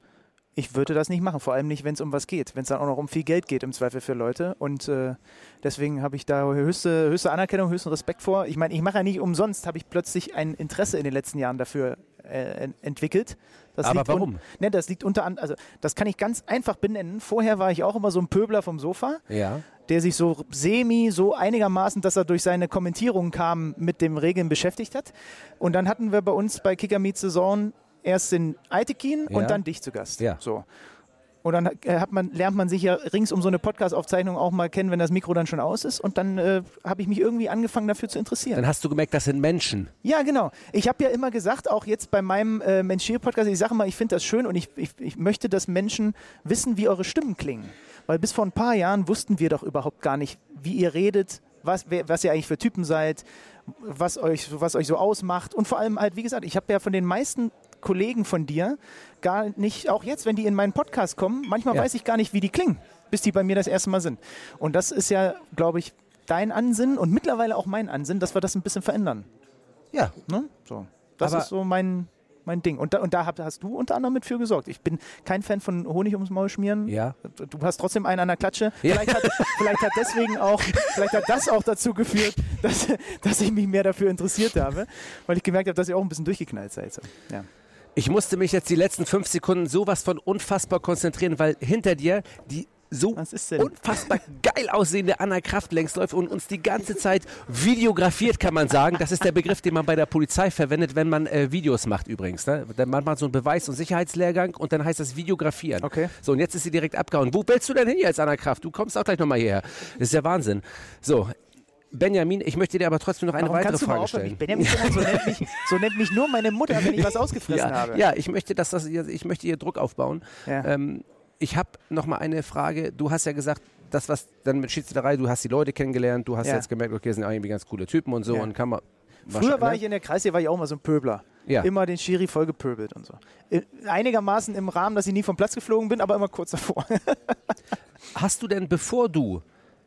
L: ich würde das nicht machen, vor allem nicht, wenn es um was geht, wenn es dann auch noch um viel Geld geht im Zweifel für Leute und äh, deswegen habe ich da höchste, höchste Anerkennung, höchsten Respekt vor. Ich meine, ich mache ja nicht umsonst, habe ich plötzlich ein Interesse in den letzten Jahren dafür äh, en- entwickelt. Das
C: Aber warum?
L: Ne, das liegt unter anderem, also das kann ich ganz einfach benennen. Vorher war ich auch immer so ein Pöbler vom Sofa
C: Ja.
L: der sich so semi, so einigermaßen, dass er durch seine Kommentierungen kam, mit den Regeln beschäftigt hat. Und dann hatten wir bei uns bei Kicker Meets Saison erst den Aitekin
C: Ja.
L: und dann dich zu Gast.
C: Ja.
L: So. Und dann äh, hat man, lernt man sich ja rings um so eine Podcast-Aufzeichnung auch mal kennen, wenn das Mikro dann schon aus ist. Und dann äh, habe ich mich irgendwie angefangen dafür zu interessieren.
C: Dann hast du gemerkt, das sind Menschen.
L: Ja, genau. Ich habe ja immer gesagt, auch jetzt bei meinem äh, Mensch-Podcast, ich sage mal, ich finde das schön und ich, ich, ich möchte, dass Menschen wissen, wie eure Stimmen klingen. Weil bis vor ein paar Jahren wussten wir doch überhaupt gar nicht, wie ihr redet, was, wer, was ihr eigentlich für Typen seid, was euch, was euch so ausmacht. Und vor allem halt, wie gesagt, ich habe ja von den meisten Kollegen von dir gar nicht, auch jetzt, wenn die in meinen Podcast kommen, manchmal
C: Ja.
L: weiß ich gar nicht, wie die klingen, bis die bei mir das erste Mal sind. Und das ist ja, glaube ich, dein Ansinnen und mittlerweile auch mein Ansinnen, dass wir das ein bisschen verändern.
C: Ja.
L: Ne? So. Das
C: Aber-
L: ist so mein, mein Ding. Und da, und da hast du unter anderem mit für gesorgt. Ich bin kein Fan von Honig ums Maul schmieren.
C: Ja.
L: Du hast trotzdem einen an der Klatsche.
C: Ja.
L: Vielleicht, hat, vielleicht hat deswegen auch, vielleicht hat das auch dazu geführt, dass, dass ich mich mehr dafür interessiert habe, weil ich gemerkt habe, dass ihr auch ein bisschen durchgeknallt seid. Ja.
C: Ich musste mich jetzt die letzten fünf Sekunden sowas von unfassbar konzentrieren, weil hinter dir die so unfassbar geil aussehende Anna Kraft längs läuft und uns die ganze Zeit videografiert, kann man sagen. Das ist der Begriff, den man bei der Polizei verwendet, wenn man äh, Videos macht übrigens. Ne? Dann macht man so einen Beweis- und Sicherheitslehrgang und dann heißt das Videografieren.
L: Okay.
C: So, und jetzt ist sie direkt abgehauen. Wo willst du denn hin jetzt, Anna Kraft? Du kommst auch gleich nochmal hierher. Das ist ja Wahnsinn. So, Benjamin, ich möchte dir aber trotzdem noch eine
L: Warum
C: weitere Frage stellen.
L: Ich Benjamin, so, nennt mich, *laughs* so nennt mich nur meine Mutter, wenn ich was ausgefressen
C: ja,
L: habe.
C: Ja, ich möchte, dass das, ich möchte hier Druck aufbauen.
L: Ja.
C: Ähm, ich habe noch mal eine Frage. Du hast ja gesagt, das was dann mit Schiedsrichterei, du hast die Leute kennengelernt, du hast
L: Ja.
C: jetzt gemerkt, okay, sind irgendwie ganz coole Typen und so und kann man.
L: Früher war
C: ne?
L: ich in der Kreisliga, war ich auch mal so ein Pöbler.
C: Ja.
L: Immer den Schiri vollgepöbelt und so. Äh, Einigermaßen im Rahmen, dass ich nie vom Platz geflogen bin, aber immer kurz davor. *laughs*
C: Hast du denn, bevor du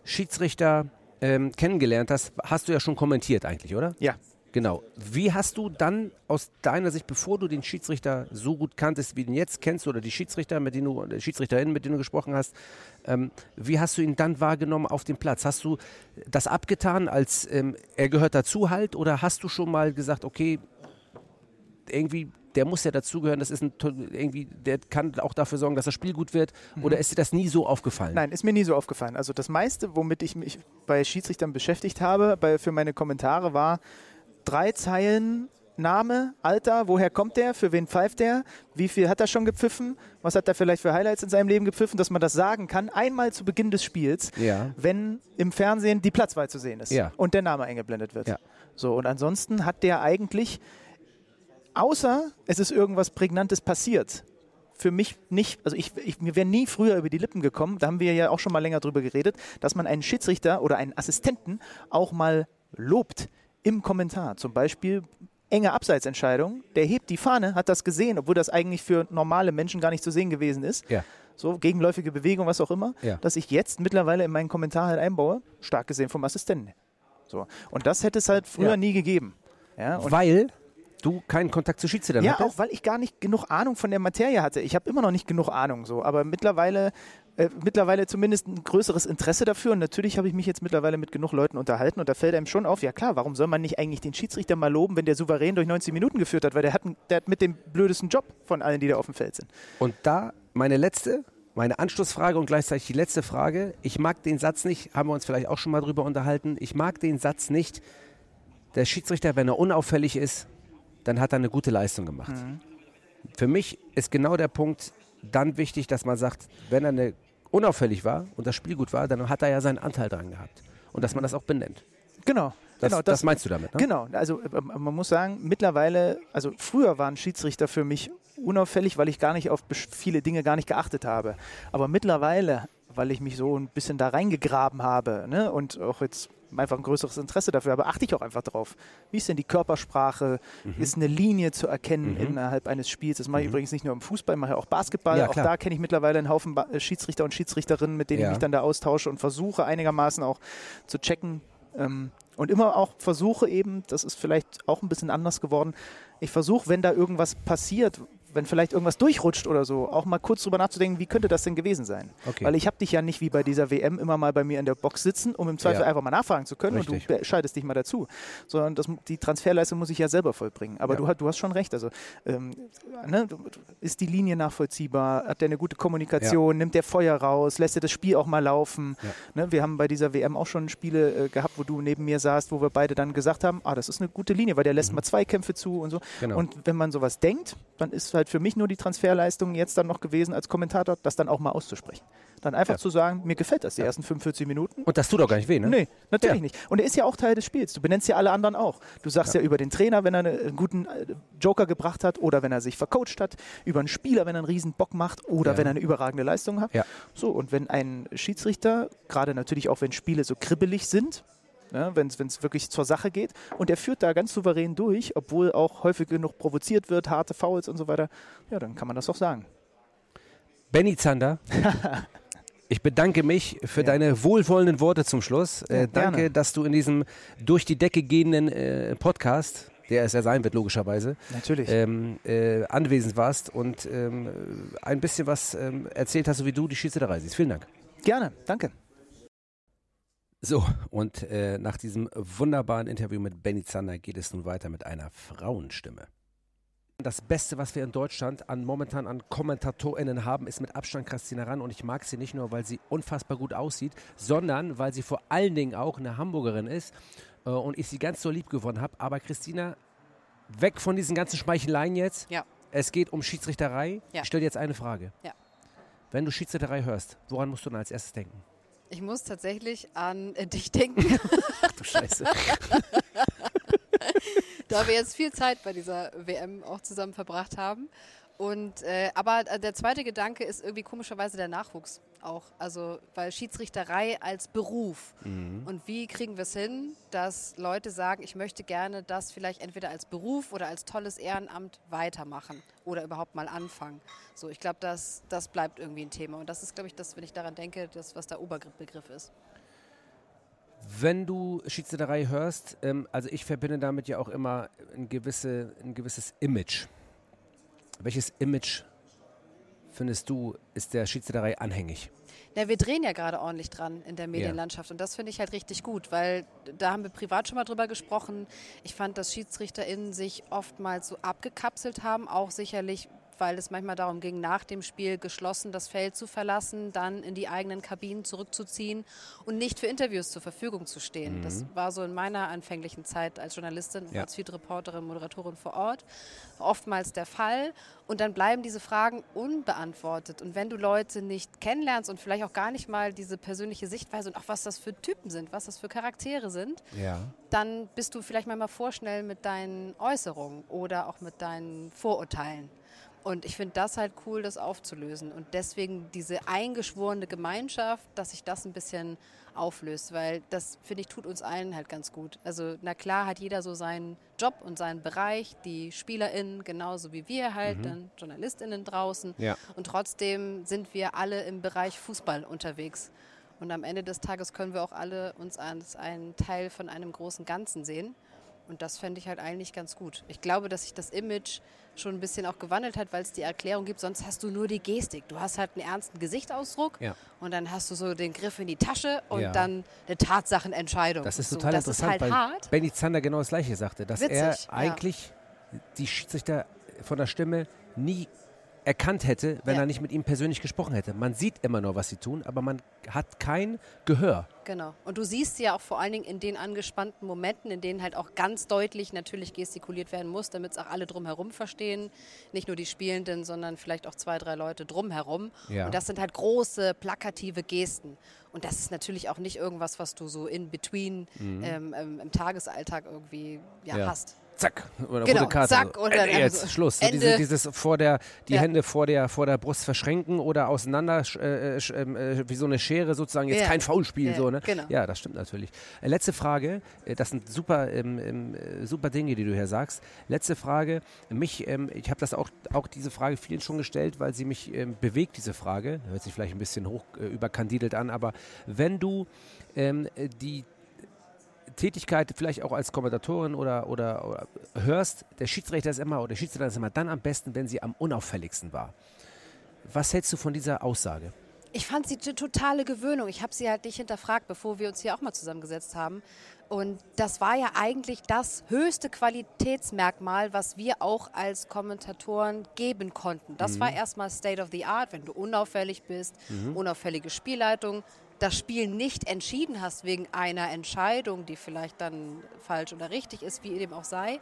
C: Schiedsrichter ähm, kennengelernt hast, hast du ja schon kommentiert eigentlich, oder?
L: ja.
C: Genau. Wie hast du dann aus deiner Sicht, bevor du den Schiedsrichter so gut kanntest, wie du ihn jetzt kennst, oder die Schiedsrichter, mit denen du, die Schiedsrichterin, mit denen du gesprochen hast, ähm, wie hast du ihn dann wahrgenommen auf dem Platz? Hast du das abgetan, als ähm, er gehört dazu halt, oder hast du schon mal gesagt, okay, irgendwie, der muss ja dazugehören, das ist ein, irgendwie, der kann auch dafür sorgen, dass das Spiel gut wird, oder ist dir das nie so aufgefallen?
L: Nein, ist mir nie so aufgefallen. Also das meiste, womit ich mich bei Schiedsrichtern beschäftigt habe, bei, für meine Kommentare, war drei Zeilen Name, Alter, woher kommt der, für wen pfeift der, wie viel hat er schon gepfiffen, was hat er vielleicht für Highlights in seinem Leben gepfiffen, dass man das sagen kann, einmal zu Beginn des Spiels,
C: Ja.
L: wenn im Fernsehen die Platzwahl zu sehen ist
C: Ja.
L: und der Name eingeblendet wird.
C: Ja.
L: So, und ansonsten hat der eigentlich, außer es ist irgendwas Prägnantes passiert, für mich nicht, also ich, ich, mir wäre nie früher über die Lippen gekommen, da haben wir ja auch schon mal länger drüber geredet, dass man einen Schiedsrichter oder einen Assistenten auch mal lobt im Kommentar. Zum Beispiel enge Abseitsentscheidung, der hebt die Fahne, hat das gesehen, obwohl das eigentlich für normale Menschen gar nicht zu sehen gewesen ist.
C: Ja.
L: So, gegenläufige Bewegung, was auch immer,
C: Ja.
L: dass ich jetzt mittlerweile in meinen Kommentar halt einbaue, stark gesehen vom Assistenten. So. Und das hätte es halt früher
C: Ja.
L: nie gegeben. Ja,
C: Weil du keinen Kontakt zu Schiedsrichtern
L: ja,
C: hattest?
L: auch weil ich gar nicht genug Ahnung von der Materie hatte. Ich habe immer noch nicht genug Ahnung, so, aber mittlerweile, äh, mittlerweile zumindest ein größeres Interesse dafür. Und natürlich habe ich mich jetzt mittlerweile mit genug Leuten unterhalten und da fällt einem schon auf, ja klar, warum soll man nicht eigentlich den Schiedsrichter mal loben, wenn der souverän durch 90 Minuten geführt hat, weil der hat, der hat mit dem blödesten Job von allen, die da auf dem Feld sind.
C: Und da meine letzte, meine Anschlussfrage und gleichzeitig die letzte Frage. Ich mag den Satz nicht, haben wir uns vielleicht auch schon mal drüber unterhalten. Ich mag den Satz nicht, der Schiedsrichter, wenn er unauffällig ist, dann hat er eine gute Leistung gemacht. Für mich ist genau der Punkt dann wichtig, dass man sagt, wenn er eine, unauffällig war und das Spiel gut war, dann hat er ja seinen Anteil dran gehabt. Und dass man das auch benennt.
L: Genau.
C: Das,
L: genau,
C: das meinst du damit, ne?
L: Genau, also äh, man muss sagen, mittlerweile, also früher waren Schiedsrichter für mich unauffällig, weil ich gar nicht auf viele Dinge gar nicht geachtet habe. Aber mittlerweile, weil ich mich so ein bisschen da reingegraben habe ne, und auch jetzt einfach ein größeres Interesse dafür habe, achte ich auch einfach drauf. Wie ist denn die Körpersprache?
C: Mhm.
L: Ist eine Linie zu erkennen innerhalb eines Spiels? Das mache ich übrigens nicht nur im Fußball, mache auch Basketball.
C: Mhm. Ja,
L: auch da kenne ich mittlerweile einen Haufen äh, Schiedsrichter und Schiedsrichterinnen, mit denen
C: Ja.
L: ich mich dann da austausche und versuche einigermaßen auch zu checken, ähm, und immer auch versuche eben, das ist vielleicht auch ein bisschen anders geworden, ich versuche, wenn da irgendwas passiert, wenn vielleicht irgendwas durchrutscht oder so, auch mal kurz drüber nachzudenken, wie könnte das denn gewesen sein?
C: Okay.
L: Weil ich habe dich ja nicht wie bei dieser WM immer mal bei mir in der Box sitzen, um im Zweifel
C: Ja.
L: einfach mal nachfragen zu können und
C: Richtig.
L: du entscheidest dich mal dazu. Sondern das, die Transferleistung muss ich ja selber vollbringen. Aber
C: Ja.
L: du, hast- du hast schon recht. Also ähm, ne, ist die Linie nachvollziehbar? Hat der eine gute Kommunikation? Nimmt der Feuer raus? Lässt er das Spiel auch mal laufen? Ne, wir haben bei dieser WM auch schon Spiele äh, gehabt, wo du neben mir saßt, wo wir beide dann gesagt haben, ah, das ist eine gute Linie, weil der lässt mal Zweikämpfe zu und so.
C: Mhm. Genau.
L: Und wenn man sowas denkt, dann ist halt für mich nur die Transferleistung jetzt dann noch gewesen als Kommentator, das dann auch mal auszusprechen. Dann einfach zu sagen, mir gefällt das, die ersten 45 Minuten.
C: Und das tut doch gar nicht weh, ne?
L: Nee, natürlich
C: Ja.
L: nicht. Und er ist ja auch Teil des Spiels. Du benennst ja alle anderen auch. Du sagst ja, über den Trainer, wenn er eine- einen guten äh, Joker gebracht hat oder wenn er sich vercoacht hat, über einen Spieler, wenn er einen riesen Bock macht oder
C: Ja.
L: wenn er eine überragende Leistung hat.
C: Ja.
L: So, und wenn ein Schiedsrichter, gerade natürlich auch wenn Spiele so kribbelig sind, ja, wenn es wirklich zur Sache geht. Und er führt da ganz souverän durch, obwohl auch häufig genug provoziert wird, harte Fouls und so weiter. Ja, dann kann man das auch sagen.
C: Benny Zander, *laughs* ich bedanke mich für
L: Ja.
C: deine wohlwollenden Worte zum Schluss.
L: Ja,
C: Äh, danke,
L: gerne.
C: dass du in diesem durch die Decke gehenden äh, Podcast, der es ja sein wird, logischerweise,
L: Natürlich.
C: ähm, äh, anwesend warst und ähm, ein bisschen was ähm, erzählt hast, so wie du die Schiedsrichterei siehst. Vielen Dank.
L: Gerne, danke.
C: So, und äh, nach diesem wunderbaren Interview mit Benny Zander geht es nun weiter mit einer Frauenstimme. Das Beste, was wir in Deutschland an momentan an KommentatorInnen haben, ist mit Abstand Christina Rann. Und ich mag sie nicht nur, weil sie unfassbar gut aussieht, sondern weil sie vor allen Dingen auch eine Hamburgerin ist äh, und ich sie ganz so lieb gewonnen habe. Aber Christina, weg von diesen ganzen Schmeicheleien jetzt.
M: Ja.
C: Es geht um Schiedsrichterei.
M: Ja.
C: Ich stelle dir jetzt eine Frage.
M: Ja.
C: Wenn du Schiedsrichterei hörst, woran musst du dann als erstes denken?
M: Ich muss tatsächlich an äh, *laughs* dich denken.
C: Ach du Scheiße.
M: da wir jetzt viel Zeit bei dieser WM auch zusammen verbracht haben. Und, äh, aber äh, der zweite Gedanke ist irgendwie komischerweise der Nachwuchs auch. Also, weil Schiedsrichterei als Beruf.
C: Mhm.
M: Und wie kriegen wir es hin, dass Leute sagen, ich möchte gerne das vielleicht entweder als Beruf oder als tolles Ehrenamt weitermachen oder überhaupt mal anfangen. So, ich glaube, das, das bleibt irgendwie ein Thema. Und das ist, glaube ich, das, wenn ich daran denke, das, was der Oberbegriff ist.
C: Wenn du Schiedsrichterei hörst, ähm, also ich verbinde damit ja auch immer ein, gewisse, ein gewisses Image. Welches Image findest du, ist der Schiedsrichterei anhängig?
M: Na, wir drehen ja gerade ordentlich dran in der Medienlandschaft und das finde ich halt richtig gut, weil da haben wir privat schon mal drüber gesprochen. Ich fand, dass SchiedsrichterInnen sich oftmals so abgekapselt haben, auch sicherlich weil es manchmal darum ging, nach dem Spiel geschlossen das Feld zu verlassen, dann in die eigenen Kabinen zurückzuziehen und nicht für Interviews zur Verfügung zu stehen.
N: Mhm.
M: Das war so in meiner anfänglichen Zeit als Journalistin,
N: Ja.
M: als Feed-Reporterin, Moderatorin vor Ort oftmals der Fall. Und dann bleiben diese Fragen unbeantwortet. Und wenn du Leute nicht kennenlernst und vielleicht auch gar nicht mal diese persönliche Sichtweise und auch was das für Typen sind, was das für Charaktere sind,
C: Ja.
M: dann bist du vielleicht manchmal vorschnell mit deinen Äußerungen oder auch mit deinen Vorurteilen. Und ich finde das halt cool, das aufzulösen. Und deswegen diese eingeschworene Gemeinschaft, dass sich das ein bisschen auflöst, weil das, finde ich, tut uns allen halt ganz gut. Also, na klar hat jeder so seinen Job und seinen Bereich, die SpielerInnen genauso wie wir halt,
C: Mhm.
M: dann JournalistInnen draußen.
C: Ja.
M: Und trotzdem sind wir alle im Bereich Fußball unterwegs. Und am Ende des Tages können wir auch alle uns als einen Teil von einem großen Ganzen sehen. Und das fände ich halt eigentlich ganz gut. Ich glaube, dass sich das Image schon ein bisschen auch gewandelt hat, weil es die Erklärung gibt, sonst hast du nur die Gestik. Du hast halt einen ernsten Gesichtsausdruck
C: Ja.
M: und dann hast du so den Griff in die Tasche und
C: Ja.
M: dann eine Tatsachenentscheidung.
C: Das ist
M: so,
C: total
M: das
C: interessant,
M: ist halt
C: weil
M: hart.
C: Benny Zander genau das Gleiche sagte, dass er
M: Witzig, ja.
C: eigentlich die Schiedsrichter von der Stimme nie erkannt hätte, wenn
M: Ja.
C: er nicht mit ihm persönlich gesprochen hätte. Man sieht immer nur, was sie tun, aber man hat kein Gehör.
M: Genau. Und du siehst sie ja auch vor allen Dingen in den angespannten Momenten, in denen halt auch ganz deutlich natürlich gestikuliert werden muss, damit es auch alle drumherum verstehen. Nicht nur die Spielenden, sondern vielleicht auch zwei, drei Leute drumherum.
N: Ja.
M: Und das sind halt große, plakative Gesten. Und das ist natürlich auch nicht irgendwas, was du so in between
C: Mhm.
M: ähm, im Tagesalltag irgendwie ja, hast.
C: Zack, oder
M: Genau,
C: rote Karte.
M: zack, und dann
C: Ende jetzt
M: also
C: Schluss. So
M: Ende.
C: Diese, dieses vor der, die
M: Ja.
C: Hände vor der, vor der Brust verschränken oder auseinander, äh, sch- ähm, äh, wie so eine Schere sozusagen, jetzt
M: Ja.
C: kein Foulspiel.
M: Ja,
C: so, ne?
M: genau.
C: ja, das stimmt natürlich. Äh, letzte Frage, äh, das sind super, ähm, ähm, äh, super Dinge, die du hier sagst. Letzte Frage, mich, ähm, ich habe das auch, auch diese Frage vielen schon gestellt, weil sie mich ähm, bewegt, diese Frage. Hört sich vielleicht ein bisschen hoch äh, überkandidelt an, aber wenn du ähm, äh, die Tätigkeit vielleicht auch als Kommentatorin oder, oder, oder hörst, der Schiedsrichter ist immer oder der Schiedsrichter ist immer dann am besten, wenn sie am unauffälligsten war. Was hältst du von dieser Aussage?
M: Ich fand sie eine totale Gewöhnung. Ich habe sie halt nicht hinterfragt, bevor wir uns hier auch mal zusammengesetzt haben. Und das war ja eigentlich das höchste Qualitätsmerkmal, was wir auch als Kommentatoren geben konnten. Das
N: Mhm.
M: war erstmal State of the Art, wenn du unauffällig bist,
N: Mhm.
M: unauffällige Spielleitung, das Spiel nicht entschieden hast wegen einer Entscheidung, die vielleicht dann falsch oder richtig ist, wie dem auch sei.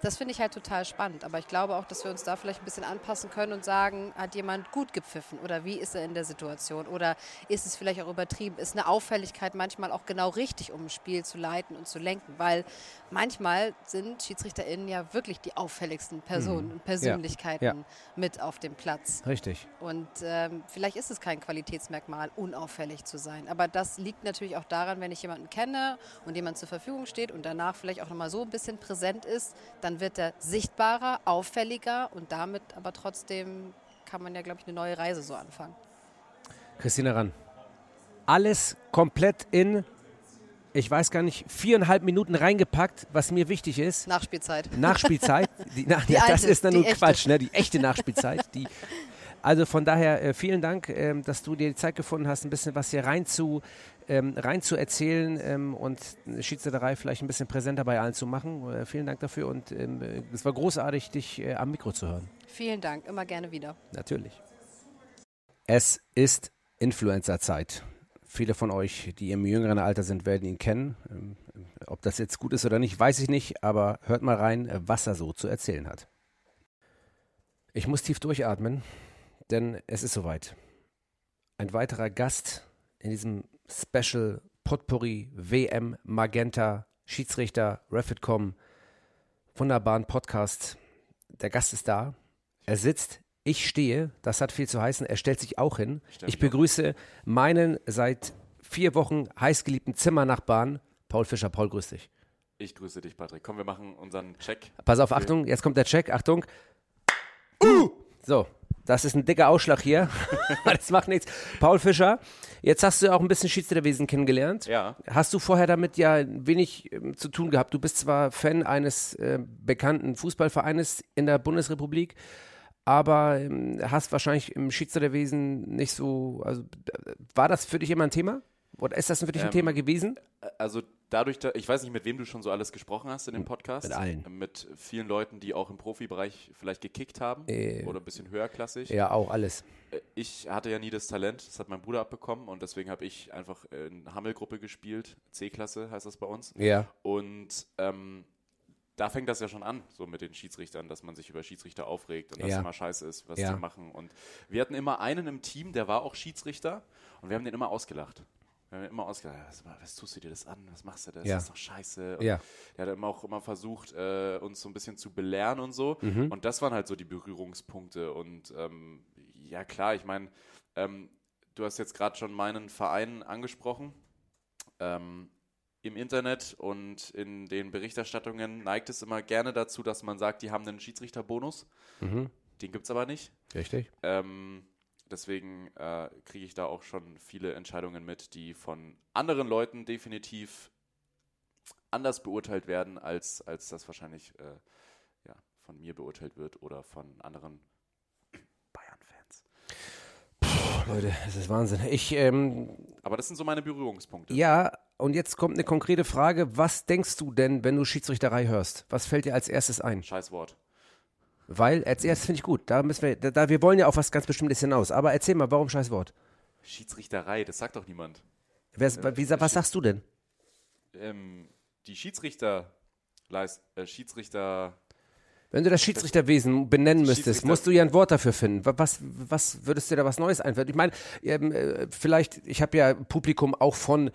M: Das finde ich halt total spannend. Aber ich glaube auch, dass wir uns da vielleicht ein bisschen anpassen können und sagen, hat jemand gut gepfiffen oder wie ist er in der Situation? Oder ist es vielleicht auch übertrieben? Ist eine Auffälligkeit manchmal auch genau richtig, um ein Spiel zu leiten und zu lenken? Weil manchmal sind SchiedsrichterInnen ja wirklich die auffälligsten Personen
C: Mhm.
M: und Persönlichkeiten
C: Ja.
M: mit auf dem Platz.
C: Richtig.
M: Und ähm, vielleicht ist es kein Qualitätsmerkmal, unauffällig zu sein. Aber das liegt natürlich auch daran, wenn ich jemanden kenne und jemand zur Verfügung steht und danach vielleicht auch nochmal so ein bisschen präsent ist, dann wird er sichtbarer, auffälliger und damit aber trotzdem kann man ja, glaube ich, eine neue Reise so anfangen.
C: Christina Ran. Alles komplett in, ich weiß gar nicht, viereinhalb Minuten reingepackt, was mir wichtig ist.
M: Nachspielzeit.
C: Nachspielzeit. *laughs* Die, na,
M: Die
C: ja, das
M: alte,
C: ist dann nur. Quatsch, ne? die echte Nachspielzeit. Die, also von daher äh, vielen Dank, ähm, dass du dir die Zeit gefunden hast, ein bisschen was hier rein zu, ähm, rein zu erzählen ähm, und eine Schiedsrichterei vielleicht ein bisschen präsenter bei allen zu machen. Äh, vielen Dank dafür und ähm, äh, es war großartig, dich äh, am Mikro zu hören.
M: Vielen Dank, immer gerne wieder.
C: Natürlich. Es ist Influencer-Zeit. Viele von euch, die im jüngeren Alter sind, werden ihn kennen. Ähm, Ob das jetzt gut ist oder nicht, weiß ich nicht, aber hört mal rein, äh, was er so zu erzählen hat. Ich muss tief durchatmen, denn es ist soweit. Ein weiterer Gast in diesem Special Potpourri WM Magenta Schiedsrichter Refitcom wunderbaren Podcast. Der Gast ist da. Er sitzt. Ich stehe. Das hat viel zu heißen. Er stellt sich auch hin.
E: stell
C: Ich begrüße meinen seit vier Wochen heißgeliebten Zimmernachbarn, Paul Fischer. Paul, grüß dich.
E: Ich grüße dich, Patrick. Komm, wir machen unseren Check.
C: Pass auf, Achtung, jetzt kommt der Check. Achtung. So, Das ist ein dicker Ausschlag hier. *laughs* das macht nichts. Paul Fischer, jetzt hast du auch ein bisschen Schiedsrichterwesen kennengelernt.
E: Ja.
C: Hast du vorher damit ja wenig ähm, zu tun gehabt? Du bist zwar Fan eines äh, bekannten Fußballvereines in der Bundesrepublik, aber ähm, hast wahrscheinlich im Schiedsrichterwesen nicht so. Also, äh, war das für dich immer ein Thema? Oder ist das für dich ein
E: Ähm,
C: Thema gewesen?
E: Also dadurch, da, ich weiß nicht, mit wem du schon so alles gesprochen hast in dem Podcast.
C: mit allen.
E: Mit vielen Leuten, die auch im Profibereich vielleicht gekickt haben
C: Äh,
E: oder ein bisschen höherklassig.
C: Ja, auch alles.
E: Äh, Ich hatte ja nie das Talent, das hat mein Bruder abbekommen und deswegen habe ich einfach in Hammelgruppe gespielt, C-Klasse heißt das bei uns.
C: Ja.
E: Und ähm, da fängt das ja schon an, so mit den Schiedsrichtern, dass man sich über Schiedsrichter aufregt und dass
C: Ja.
E: es immer scheiße ist, was
C: Ja.
E: die machen. Und wir hatten immer einen im Team, der war auch Schiedsrichter und wir haben den immer ausgelacht. Wir haben immer ausgelacht, was, was tust du dir das an, was machst du das,
C: Ja.
E: das ist doch scheiße. Und
C: Ja.
E: Der hat immer auch immer versucht, äh, uns so ein bisschen zu belehren und so.
C: Mhm.
E: Und das waren halt so die Berührungspunkte. Und ähm, ja, klar, ich meine, ähm, du hast jetzt gerade schon meinen Verein angesprochen. Ähm, Im Internet und in den Berichterstattungen neigt es immer gerne dazu, dass man sagt, die haben einen Schiedsrichterbonus.
C: Mhm.
E: Den gibt es aber nicht.
C: Richtig.
E: Ähm, deswegen äh, kriege ich da auch schon viele Entscheidungen mit, die von anderen Leuten definitiv anders beurteilt werden, als, als das wahrscheinlich äh, ja, von mir beurteilt wird oder von anderen *clears throat* Bayern-Fans.
C: Leute, das ist Wahnsinn. Ich, ähm,
E: Aber das sind so meine Berührungspunkte.
C: ja, und jetzt kommt eine konkrete Frage. Was denkst du denn, wenn du Schiedsrichterei hörst? Was fällt dir als erstes ein?
E: Scheiß Wort.
C: Weil, als erstes finde ich gut. Da müssen wir, da, da, wir wollen ja auf was ganz Bestimmtes hinaus. Aber erzähl mal, warum scheiß Wort?
E: Schiedsrichterei, das sagt doch niemand.
C: Wer, wie, was sagst du denn?
E: Ähm, die Schiedsrichter, Leist, äh, Schiedsrichter,
C: Wenn du das Schiedsrichterwesen benennen müsstest, musst du ja ein Wort dafür finden. Wa- Was, was würdest dir da was Neues einfallen? Ich meine, ähm, äh, vielleicht, ich habe ja Publikum auch von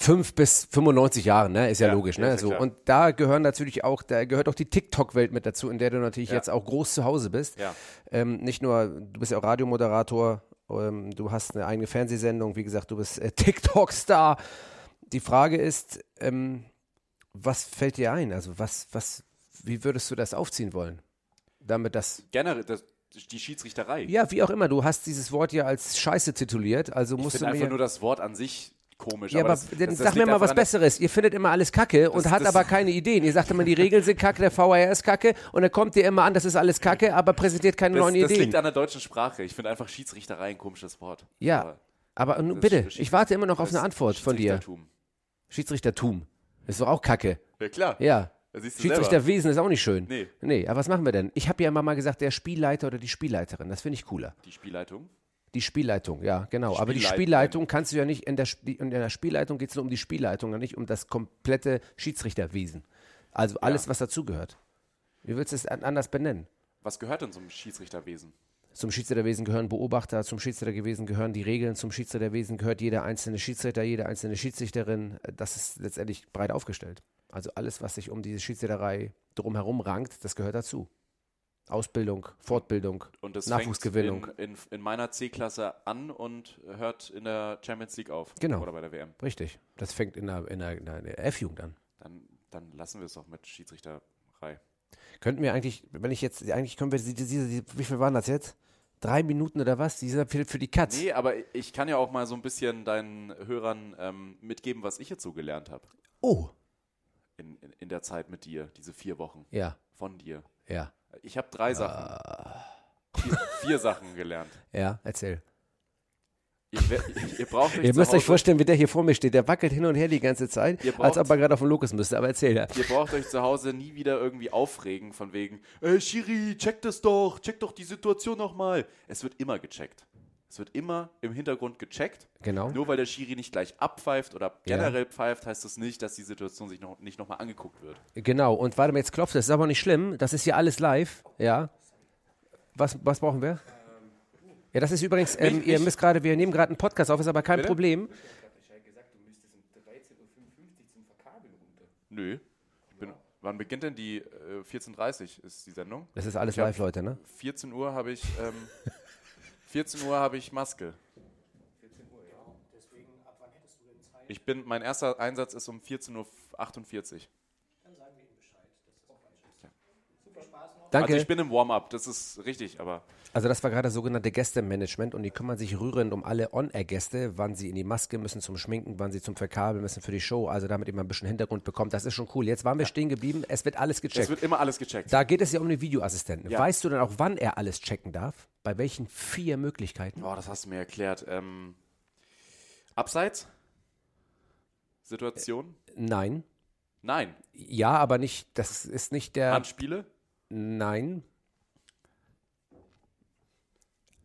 C: 5 bis 95 Jahren, ne? Ist ja,
E: Ja,
C: logisch, ne? so,
E: klar.
C: und da gehören natürlich auch, da gehört auch die TikTok-Welt mit dazu, in der du natürlich
E: Ja.
C: jetzt auch groß zu Hause bist.
E: Ja.
C: Ähm, nicht nur, du bist ja auch Radiomoderator, ähm, du hast eine eigene Fernsehsendung, wie gesagt, du bist äh, *laughs* TikTok-Star. Die Frage ist, ähm, was fällt dir ein? Also was, was, wie würdest du das aufziehen wollen? Damit das
E: generell, das, die Schiedsrichterei.
C: ja, wie auch immer, du hast dieses Wort ja als Scheiße tituliert, also
E: ich
C: musst du
E: finde einfach
C: mir.
E: nur das Wort an sich komisch.
C: ja, aber
E: das-
C: dann
E: das- das
C: sag mir mal was Besseres. Ihr findet immer alles Kacke und
E: Das-
C: hat
E: das-
C: aber keine Ideen. Ihr sagt immer, die Regeln sind Kacke, der VAR ist Kacke und dann kommt ihr immer an, das ist alles Kacke, aber präsentiert keine
E: Das,
C: neuen
E: das
C: Ideen.
E: liegt an der deutschen Sprache. Ich finde einfach Schiedsrichterei ein komisches Wort.
C: ja,
E: Aber
C: aber,
E: das
C: bitte, ich warte immer noch auf
E: das
C: eine Antwort von dir.
E: Schiedsrichtertum.
C: Schiedsrichtertum. Ist doch auch Kacke.
E: Ja, klar.
C: Ja. Schiedsrichterwesen ist auch nicht schön.
E: Nee.
C: Nee, aber was machen wir denn? Ich habe ja immer mal gesagt, der Spielleiter oder die Spielleiterin. Das finde ich cooler.
E: Die Spielleitung.
C: Die Spielleitung, ja, genau. Aber die
E: Spielleitung.
C: Kannst du ja nicht, in der, Sp in der Spielleitung geht es nur um die Spielleitung, und nicht um das komplette Schiedsrichterwesen. Also alles, was dazugehört. Wie willst du es an- anders benennen?
E: Was gehört denn zum Schiedsrichterwesen?
C: Zum Schiedsrichterwesen gehören Beobachter, zum Schiedsrichterwesen gehören die Regeln, zum Schiedsrichterwesen gehört jeder einzelne Schiedsrichter, jede einzelne Schiedsrichterin. Das ist letztendlich breit aufgestellt. Also alles, was sich um diese Schiedsrichterei drumherum rankt, das gehört dazu. Ausbildung, Fortbildung,
E: Und das
C: Nachwuchsgewinnung.
E: fängt in, in, in meiner C-Klasse an und hört in der Champions League auf.
C: Genau.
E: Oder bei der WM.
C: Richtig. Das fängt in der, in der, der F-Jugend an.
E: Dann, dann lassen wir es doch mit Schiedsrichterei.
C: Könnten wir eigentlich, wenn ich jetzt, eigentlich können wir diese, diese, diese wie viel waren das jetzt? Drei Minuten oder was? Dieser für, für die Katz.
E: Nee, aber ich kann ja auch mal so ein bisschen deinen Hörern ähm, mitgeben, was ich jetzt so gelernt habe.
C: Oh.
E: In, in, in der Zeit mit dir, diese vier Wochen.
C: Ja.
E: Von dir.
C: Ja.
E: Ich habe drei Sachen. Vier, vier Sachen gelernt.
C: Ja, erzähl.
E: Ihr, ihr braucht euch
C: Ihr müsst euch vorstellen, wie der hier vor mir steht. Der wackelt hin und her die ganze Zeit,
E: Ihr
C: als
E: braucht-
C: ob er gerade auf den Lokus müsste. Aber erzähl ja.
E: Ihr braucht euch zu Hause nie wieder irgendwie aufregen von wegen, ey Schiri, check das doch, check doch die Situation nochmal. Es wird immer gecheckt. Es wird immer im Hintergrund gecheckt.
C: Genau.
E: Nur weil der Schiri nicht gleich abpfeift oder
C: Ja.
E: generell pfeift, heißt das nicht, dass die Situation sich noch, nicht nochmal angeguckt wird.
C: Genau. Und warte mal, jetzt klopft es. Das ist aber nicht schlimm. Das ist hier alles live. Ja. Was, was brauchen wir? Ja, das ist übrigens, ähm,
E: Mich-
C: ihr müsst gerade, wir nehmen gerade einen Podcast auf, ist aber kein
E: Bitte?
C: Problem.
E: Nö. Ich bin, wann beginnt denn die äh, 14.30 ist die Sendung?
C: Das ist alles
E: Ich hab-
C: live, Leute, ne?
E: 14 Uhr habe ich, ähm, *laughs* 14 Uhr habe ich Maske. Ich bin, mein erster Einsatz ist um 14.48 Uhr.
L: Dann sagen wir ihm Bescheid. Das ist auch ganz schön. Super Spaß noch.
C: Danke.
E: Also ich bin im Warm-up, das ist richtig, aber
C: Also das war gerade das sogenannte Gästemanagement und die kümmern sich rührend um alle On-Air-Gäste, wann sie in die Maske müssen zum Schminken, wann sie zum Verkabeln müssen für die Show, also damit ihr mal ein bisschen Hintergrund bekommt. Das ist schon cool. Jetzt waren wir stehen geblieben, es wird alles gecheckt.
E: es wird immer alles gecheckt.
C: da geht es ja um den Videoassistenten.
E: Ja.
C: Weißt du denn auch, wann er alles checken darf? Bei welchen vier Möglichkeiten?
E: Boah, das hast du mir erklärt. Ähm, abseits? Situation?
C: Nein.
E: Nein.
C: Ja, aber nicht, das ist nicht der...
E: Handspiele?
C: Nein.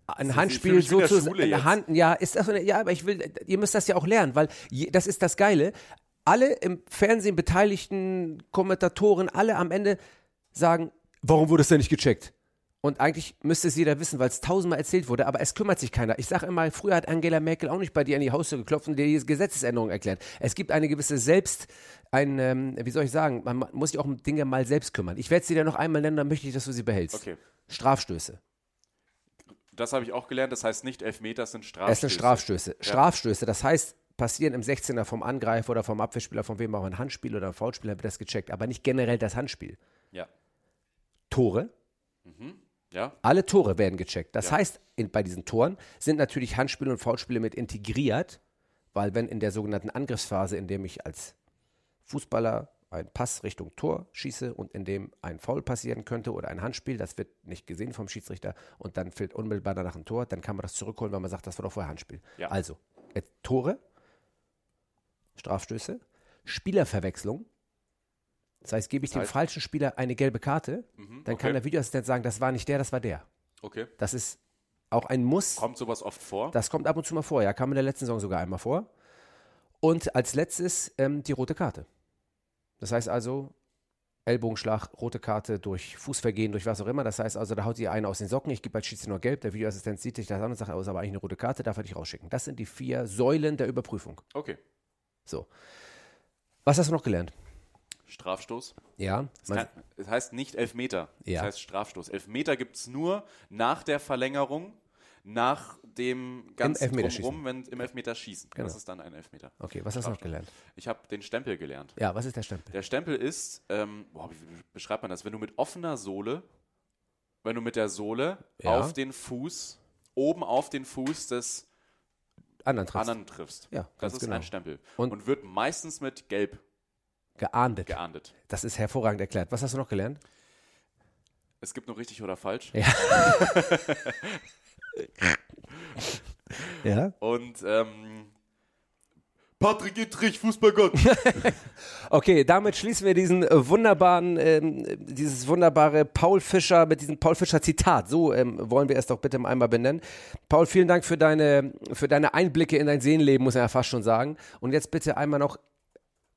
C: Ein
E: Sie-
C: Handspiel
E: Sie- für mich
C: so
E: in der
C: zu
E: Schule
C: eine
E: jetzt.
C: Hand, ja, ist das ja, aber ich will, ihr müsst das ja auch lernen, weil je, das ist das Geile. Alle im Fernsehen beteiligten Kommentatoren, alle am Ende sagen, warum wurde es denn nicht gecheckt? Und eigentlich müsste es jeder wissen, weil es tausendmal erzählt wurde, aber es kümmert sich keiner. Ich sage immer, früher hat Angela Merkel auch nicht bei dir an die Haustür geklopft und dir die Gesetzesänderung erklärt. Es gibt eine gewisse Selbst, ein, ähm, wie soll ich sagen, man muss sich auch um Dinge mal selbst kümmern. Ich werde sie dir noch einmal nennen, dann möchte ich, dass du sie behältst.
E: Okay.
C: Strafstöße.
E: Das habe ich auch gelernt. Das heißt nicht Elfmeter, sind Strafstöße.
C: Es sind Strafstöße.
E: Ja.
C: Strafstöße, das heißt, passieren im 16er vom Angreifer oder vom Abwehrspieler, von wem auch ein Handspiel oder ein Foulspieler, wird das gecheckt, aber nicht generell das Handspiel.
E: Ja.
C: Tore,
E: Mhm. Ja.
C: alle Tore werden gecheckt. Das
E: Ja.
C: heißt, in, bei diesen Toren sind natürlich Handspiele und Foulspiele mit integriert, weil wenn in der sogenannten Angriffsphase, in dem ich als Fußballer einen Pass Richtung Tor schieße und in dem ein Foul passieren könnte oder ein Handspiel, das wird nicht gesehen vom Schiedsrichter und dann fällt unmittelbar danach ein Tor, dann kann man das zurückholen, weil man sagt, das war doch vorher Handspiel.
E: Ja.
C: Also, Tore, Strafstöße, Spielerverwechslung. Das heißt, gebe ich
E: Das
C: dem
E: heißt-
C: falschen Spieler eine gelbe Karte,
E: Mhm,
C: dann kann
E: okay.
C: der Videoassistent sagen, das war nicht der, das war der.
E: Okay.
C: Das ist auch ein Muss.
E: Kommt sowas oft vor?
C: Das kommt ab und zu mal vor, ja. Kam in der letzten Saison sogar einmal vor. Und als letztes ähm, die rote Karte. Das heißt also, Ellbogenschlag, rote Karte durch Fußvergehen, durch was auch immer. Das heißt also, da haut ihr einer aus den Socken, ich gebe als Schiedsrichter nur gelb, der Videoassistent sieht sich das an und sagt, oh, ist aber eigentlich eine rote Karte, darf er dich rausschicken. Das sind die vier Säulen der Überprüfung.
E: Okay.
C: So. Was hast du noch gelernt?
E: Strafstoß.
C: Ja.
E: Es, kann, es heißt nicht Elfmeter.
C: Ja.
E: Es heißt Strafstoß. Elfmeter gibt es nur nach der Verlängerung, nach dem ganzen
C: Elfmeterschießen.
E: Drumherum, wenn im Elfmeterschießen.
C: Genau.
E: Das ist dann ein Elfmeter.
C: Okay, was hast du noch gelernt?
E: Ich habe den Stempel gelernt.
C: Ja, was ist der Stempel?
E: Der Stempel ist, ähm, boah, wie beschreibt man das? Wenn du mit offener Sohle, wenn du mit der Sohle
C: Ja.
E: auf den Fuß, oben auf den Fuß des
C: Anderen triffst.
E: anderen triffst.
C: Ja,
E: das ist
C: genau.
E: ein Stempel.
C: Und-
E: Und, wird meistens mit Gelb
C: Geahndet.
E: geahndet.
C: Das ist hervorragend erklärt. Was hast du noch gelernt?
E: Es gibt nur richtig oder falsch.
C: Ja. *laughs* Ja.
E: Und ähm, Patrick Ittrich, Fußballgott. *laughs*
C: Okay, damit schließen wir diesen wunderbaren, ähm, dieses wunderbare Paul Fischer mit diesem Paul Fischer Zitat. So ähm, wollen wir es doch bitte einmal benennen. Paul, vielen Dank für deine, für deine Einblicke in dein Seelenleben, muss man ja fast schon sagen. Und jetzt bitte einmal noch,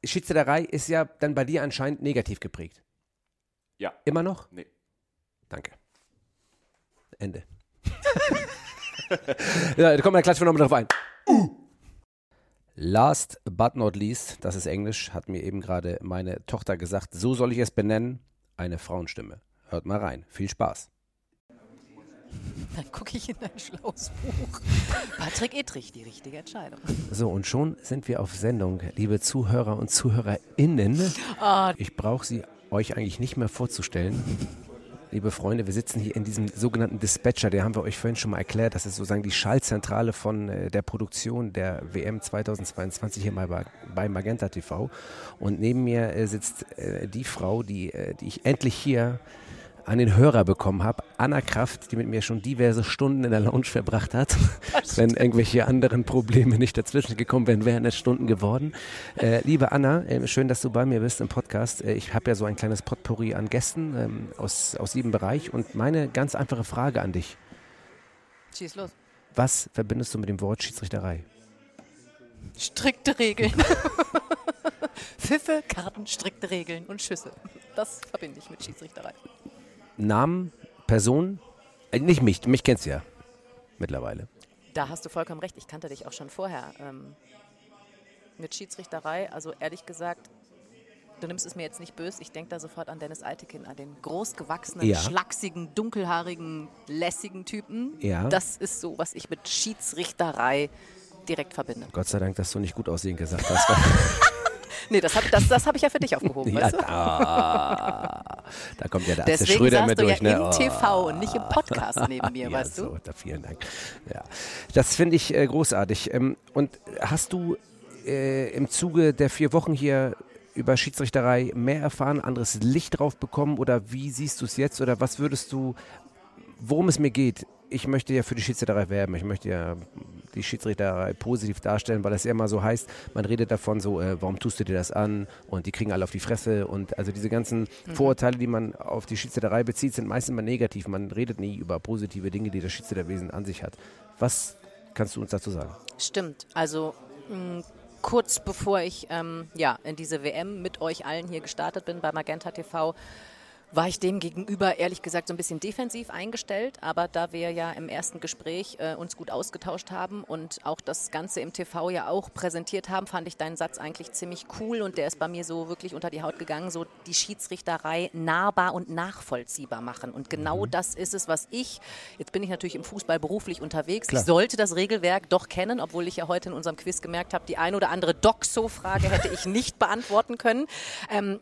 C: Schiedsrichterei ist ja dann bei dir anscheinend negativ geprägt.
E: Ja.
C: Immer noch?
E: Nee.
C: Danke. Ende. *laughs* ja, da kommen wir gleich nochmal drauf ein. Last but not least, das ist Englisch, hat mir eben gerade meine Tochter gesagt, so soll ich es benennen, eine Frauenstimme. Hört mal rein. Viel Spaß.
N: Dann gucke ich in ein schlaues Buch. Patrick Ittrich, die richtige Entscheidung.
C: So, und schon sind wir auf Sendung, liebe Zuhörer und ZuhörerInnen.
N: Ah.
C: Ich brauche sie euch eigentlich nicht mehr vorzustellen. Liebe Freunde, wir sitzen hier in diesem sogenannten Dispatcher, der haben wir euch vorhin schon mal erklärt. Das ist sozusagen die Schaltzentrale von äh, der Produktion der WM 2022 hier mal bei, bei Magenta TV. Und neben mir äh, sitzt äh, die Frau, die, die ich endlich hier an den Hörer bekommen habe. Anna Kraft, die mit mir schon diverse Stunden in der Lounge verbracht hat. Wenn irgendwelche anderen Probleme nicht dazwischen gekommen wären, wären es Stunden geworden. Äh, liebe Anna, äh, schön, dass du bei mir bist im Podcast. Äh, ich habe ja so ein kleines Potpourri an Gästen ähm, aus, aus jedem Bereich. Und meine ganz einfache Frage an dich.
N: Schieß los.
C: Was verbindest du mit dem Wort Schiedsrichterei?
N: Strikte Regeln. *laughs* Pfiffe, Karten, strikte Regeln und Schüsse. Das verbinde ich mit Schiedsrichterei.
C: Namen, Person? Äh, nicht mich, mich kennst du ja mittlerweile.
N: Da hast du vollkommen recht. Ich kannte dich auch schon vorher. Ähm, mit Schiedsrichterei, also ehrlich gesagt, du nimmst es mir jetzt nicht böse. Ich denke da sofort an Dennis Altekin, an den großgewachsenen,
C: Ja.
N: schlachsigen, dunkelhaarigen, lässigen Typen.
C: Ja.
N: Das ist so, was ich mit Schiedsrichterei direkt verbinde.
C: Gott sei Dank, dass du nicht gut aussehen gesagt hast. *laughs*
N: Nee, das habe das, das hab ich ja für dich aufgehoben, *laughs*
C: Ja,
N: weißt du?
C: da. Da kommt ja der Atze
N: Deswegen
C: Schröder
N: saßt
C: mit
N: du
C: durch.
N: ja
C: ne?
N: im TV und nicht im Podcast neben mir, *laughs*
C: ja,
N: weißt du?
C: so, da, vielen Dank. Ja. Das finde ich äh, großartig. Ähm, und hast du äh, im Zuge der vier Wochen hier über Schiedsrichterei mehr erfahren, anderes Licht drauf bekommen oder wie siehst du es jetzt oder was würdest du, worum es mir geht? Ich möchte ja für die Schiedsrichterei werben, ich möchte ja die Schiedsrichterei positiv darstellen, weil es ja immer so heißt, man redet davon so, äh, warum tust du dir das an und die kriegen alle auf die Fresse und also diese ganzen
N: Mhm.
C: Vorurteile, die man auf die Schiedsrichterei bezieht, sind meistens immer negativ. Man redet nie über positive Dinge, die das Schiedsrichterwesen an sich hat. Was kannst du uns dazu sagen?
N: Stimmt. Also mh, kurz bevor ich ähm, ja, in diese WM mit euch allen hier gestartet bin bei Magenta TV, war ich dem gegenüber ehrlich gesagt so ein bisschen defensiv eingestellt. Aber da wir ja im ersten Gespräch äh, uns gut ausgetauscht haben und auch das Ganze im TV ja auch präsentiert haben, fand ich deinen Satz eigentlich ziemlich cool und der ist bei mir so wirklich unter die Haut gegangen, so die Schiedsrichterei nahbar und nachvollziehbar machen. Und genau das ist es, was ich, jetzt bin ich natürlich im Fußball beruflich unterwegs,
C: Klar.
N: ich sollte das Regelwerk doch kennen, obwohl ich ja heute in unserem Quiz gemerkt habe, die ein oder andere Doxo-Frage hätte ich nicht beantworten können. Ähm,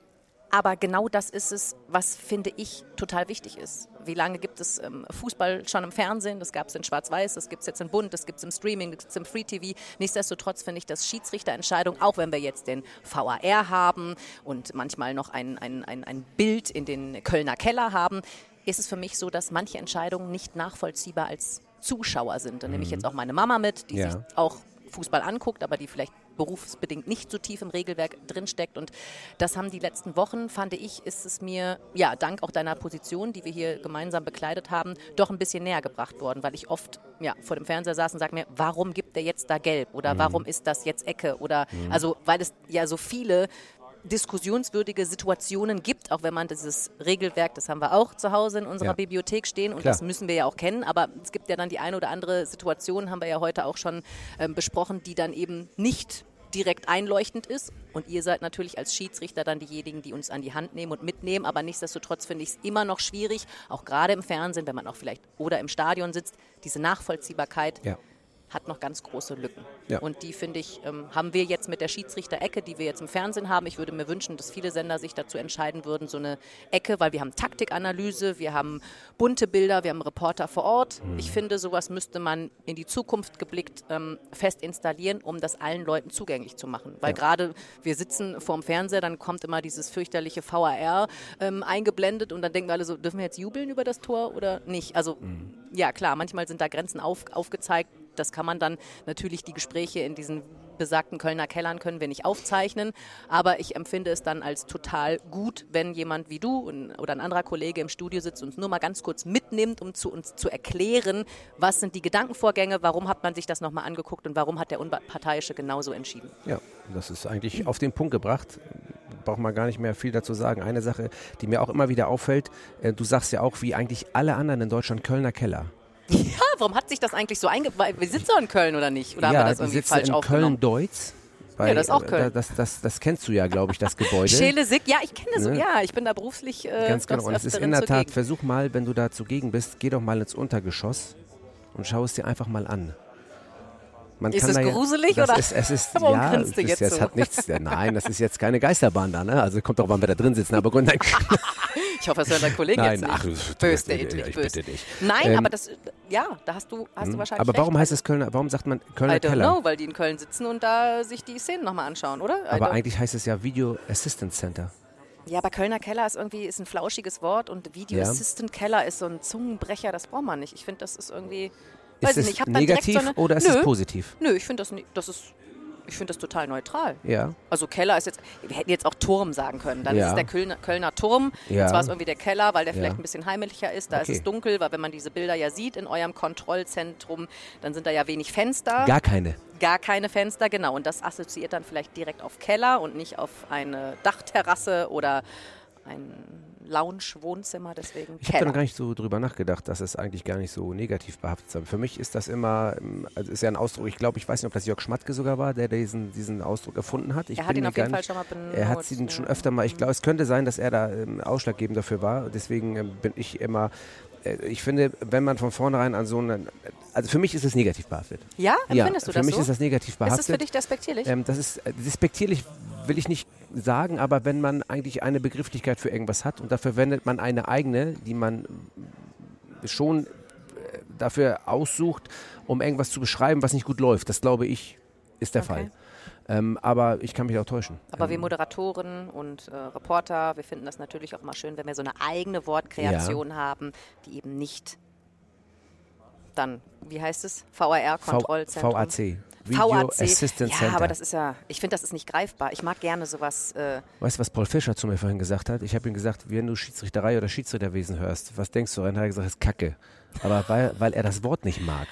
N: aber genau das ist es, was finde ich total wichtig ist. Wie lange gibt es ähm, Fußball schon im Fernsehen? Das gab es in Schwarz-Weiß, das gibt es jetzt in Bunt, das gibt es im Streaming, das gibt es im Free-TV. Nichtsdestotrotz finde ich, dass Schiedsrichterentscheidungen, auch wenn wir jetzt den VAR haben und manchmal noch ein, ein, ein, ein Bild in den Kölner Keller haben, ist es für mich so, dass manche Entscheidungen nicht nachvollziehbar als Zuschauer sind. Da nehme ich
C: Mhm.
N: jetzt auch meine Mama mit, die
C: Ja.
N: sich auch Fußball anguckt, aber die vielleicht berufsbedingt nicht so tief im Regelwerk drinsteckt. Und das haben die letzten Wochen, fand ich, ist es mir, ja, dank auch deiner Position, die wir hier gemeinsam bekleidet haben, doch ein bisschen näher gebracht worden, weil ich oft ja, vor dem Fernseher saß und sage mir, warum gibt der jetzt da gelb? Oder
C: Mhm.
N: warum ist das jetzt Ecke? Oder
C: Mhm.
N: also, weil es ja so viele diskussionswürdige Situationen gibt, auch wenn man dieses Regelwerk, das haben wir auch zu Hause in unserer
C: Ja.
N: Bibliothek stehen und
C: Klar.
N: das müssen wir ja auch kennen, aber es gibt ja dann die eine oder andere Situation, haben wir ja heute auch schon ähm, besprochen, die dann eben nicht direkt einleuchtend ist. Und ihr seid natürlich als Schiedsrichter dann diejenigen, die uns an die Hand nehmen und mitnehmen. Aber nichtsdestotrotz finde ich es immer noch schwierig, auch gerade im Fernsehen, wenn man auch vielleicht oder im Stadion sitzt, diese Nachvollziehbarkeit
C: Ja.
N: Hat noch ganz große Lücken.
C: Ja.
N: Und die, finde ich, ähm, haben wir jetzt mit der Schiedsrichter-Ecke, die wir jetzt im Fernsehen haben. Ich würde mir wünschen, dass viele Sender sich dazu entscheiden würden, so eine Ecke, weil wir haben Taktikanalyse, wir haben bunte Bilder, wir haben Reporter vor Ort.
C: Mhm.
N: Ich finde, sowas müsste man in die Zukunft geblickt ähm, fest installieren, um das allen Leuten zugänglich zu machen. Weil
C: Ja.
N: gerade wir sitzen vorm Fernseher, dann kommt immer dieses fürchterliche VAR ähm, eingeblendet und dann denken wir alle so, dürfen wir jetzt jubeln über das Tor oder nicht? Also
C: Mhm.
N: ja klar, manchmal sind da Grenzen auf, aufgezeigt. Das kann man dann natürlich die Gespräche in diesen besagten Kölner Kellern können wir nicht aufzeichnen, aber ich empfinde es dann als total gut, wenn jemand wie du oder ein anderer Kollege im Studio sitzt und uns nur mal ganz kurz mitnimmt, um zu uns zu erklären, was sind die Gedankenvorgänge, warum hat man sich das nochmal angeguckt und warum hat der Unparteiische genauso entschieden.
C: Ja, das ist eigentlich auf den Punkt gebracht. Braucht man gar nicht mehr viel dazu sagen. Eine Sache, die mir auch immer wieder auffällt, äh, du sagst ja auch, wie eigentlich alle anderen in Deutschland Kölner Keller.
N: Ja, warum hat sich das eigentlich so eingebaut? Wir sitzen doch in Köln oder nicht? Oder haben wir das irgendwie
C: sitzen
N: falsch
C: in
N: aufgenommen?
C: Köln-Deutz.
N: Ja, das ist auch
C: äh,
N: Köln.
C: Das, das, das kennst du ja, glaube ich, das Gebäude.
N: Schele Sick, ja, ich kenne so,
C: Ne?
N: ja, ich bin da beruflich äh,
C: Ganz genau. Und es ist in der Tat, versuch mal, wenn du da zugegen bist, geh doch mal ins Untergeschoss und schau es dir einfach mal an. Man
N: Ist
C: kann
N: es
C: da ja-
N: gruselig,
C: das
N: oder?
C: Ist, es ist, *laughs*
N: Warum
C: ja,
N: grinst du jetzt
C: jetzt
N: so?
C: hat nichts. Ja, nein, das ist jetzt keine Geisterbahn da, ne? Also kommt doch, wann wir da drin sitzen. Aber gut, nein. *laughs*
N: Ich hoffe, das hören deine Kollegen
C: Nein,
N: jetzt
C: ach,
N: nicht.
C: du-
N: bös,
C: du-
N: der
C: ich
N: Edwig,
C: bitte
N: bös.
C: dich.
N: Nein,
C: Ähm,
N: aber das, ja, da hast du, hast du
C: Hm.
N: wahrscheinlich
C: Aber warum
N: recht.
C: heißt es Kölner, warum sagt man Kölner
N: I don't
C: Keller?
N: know, weil die in Köln sitzen und da sich die Szenen nochmal anschauen, oder? I
C: Aber
N: don't-
C: eigentlich heißt es ja Video Assistance Center.
N: Ja, aber Kölner Keller ist irgendwie ist ein flauschiges Wort und Video
C: Ja.
N: Assistant Keller ist so ein Zungenbrecher, das braucht man nicht. Ich finde, das ist irgendwie.
C: Ist
N: weiß ich
C: es
N: nicht,
C: negativ
N: so eine,
C: oder ist
N: nö,
C: es positiv?
N: Nö, ich finde das, das ist. Ich finde das total neutral.
C: Ja.
N: Also Keller ist jetzt, wir hätten jetzt auch Turm sagen können. Dann
C: Ja.
N: ist es der Kölner, Kölner Turm.
C: Ja.
N: Jetzt war es irgendwie der Keller, weil der
C: Ja.
N: vielleicht ein bisschen heimlicher ist. Da
C: Okay.
N: ist es dunkel, weil wenn man diese Bilder ja sieht in eurem Kontrollzentrum, dann sind da ja wenig Fenster.
C: Gar keine.
N: Gar keine Fenster, genau. Und das assoziiert dann vielleicht direkt auf Keller und nicht auf eine Dachterrasse oder ein Lounge-Wohnzimmer. Deswegen
C: Ich habe da gar nicht so drüber nachgedacht, dass es eigentlich gar nicht so negativ behaftet ist. Für mich ist das immer, ähm, also ist ja ein Ausdruck, ich glaube, ich weiß nicht, ob das Jörg Schmatke sogar war, der diesen, diesen Ausdruck erfunden hat. Ich
N: Er hat
C: bin
N: ihn auf jeden Fall
C: nicht-
N: schon mal benutzt.
C: Er hat ihn schon öfter mal, ich glaube, es könnte sein, dass er da ähm, ausschlaggebend dafür war. Deswegen ähm, bin ich immer äh, ich finde, wenn man von vornherein an so einen, also für mich ist es negativ behaftet.
N: Ja, empfindest
C: ja,
N: du
C: für
N: das
C: mich
N: so?
C: ist das negativ behaftet.
N: Ist das für dich despektierlich?
C: Ähm, das ist äh, despektierlich will ich nicht sagen, aber wenn man eigentlich eine Begrifflichkeit für irgendwas hat und dafür verwendet man eine eigene, die man schon äh, dafür aussucht, um irgendwas zu beschreiben, was nicht gut läuft. Das glaube ich, ist der
N: Okay.
C: Fall. Ähm, aber ich kann mich auch täuschen.
N: Aber wir Moderatoren und äh, Reporter, wir finden das natürlich auch immer schön, wenn wir so eine eigene Wortkreation haben, die eben nicht dann, wie heißt es? VAR-Kontrollzentrum.
C: VAC. Video
N: VAC.
C: Assistance
N: ja,
C: Center.
N: aber das ist ja, ich finde, das ist nicht greifbar. Ich mag gerne sowas. Äh,
C: Weißt du, was Paul Fischer zu mir vorhin gesagt hat? Ich habe ihm gesagt, wenn du Schiedsrichterei oder Schiedsrichterwesen hörst, was denkst du? Und er hat gesagt, das ist Kacke. Aber weil, weil er das Wort nicht mag.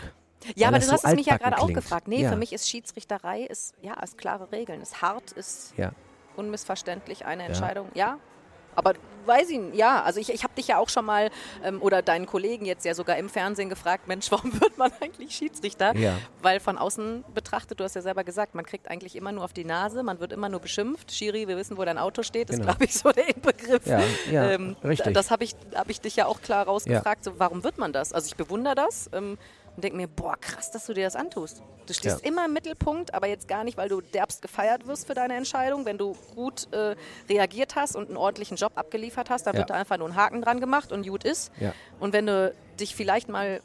N: ja, aber
C: das
N: du
C: so
N: hast es mich ja gerade auch gefragt. Nee,
C: ja.
N: für mich ist Schiedsrichterei ist, ja, ist klare Regeln. Ist hart, ist
C: Ja.
N: unmissverständlich eine
C: Ja.
N: Entscheidung. Ja. Aber weiß ich, nicht, ja, also ich, ich habe dich ja auch schon mal ähm, oder deinen Kollegen jetzt ja sogar im Fernsehen gefragt, Mensch, *laughs* warum wird man eigentlich Schiedsrichter?
C: Ja.
N: Weil von außen betrachtet, du hast ja selber gesagt, man kriegt eigentlich immer nur auf die Nase, man wird immer nur beschimpft. Schiri, wir wissen, wo dein Auto steht, ist,
C: Genau.
N: glaube ich, so der Inbegriff.
C: Ja, ja, richtig.
N: d- Das habe ich, hab ich dich ja auch klar rausgefragt, so, warum wird man das? Also ich bewundere das ähm, und denke mir, boah, krass, dass du dir das antust. Du stehst
C: Ja.
N: immer im Mittelpunkt, aber jetzt gar nicht, weil du derbst gefeiert wirst für deine Entscheidung. Wenn du gut äh, reagiert hast und einen ordentlichen Job abgeliefert hast, dann
C: Ja.
N: wird da einfach nur ein Haken dran gemacht und gut ist.
C: Ja.
N: Und wenn du dich vielleicht mal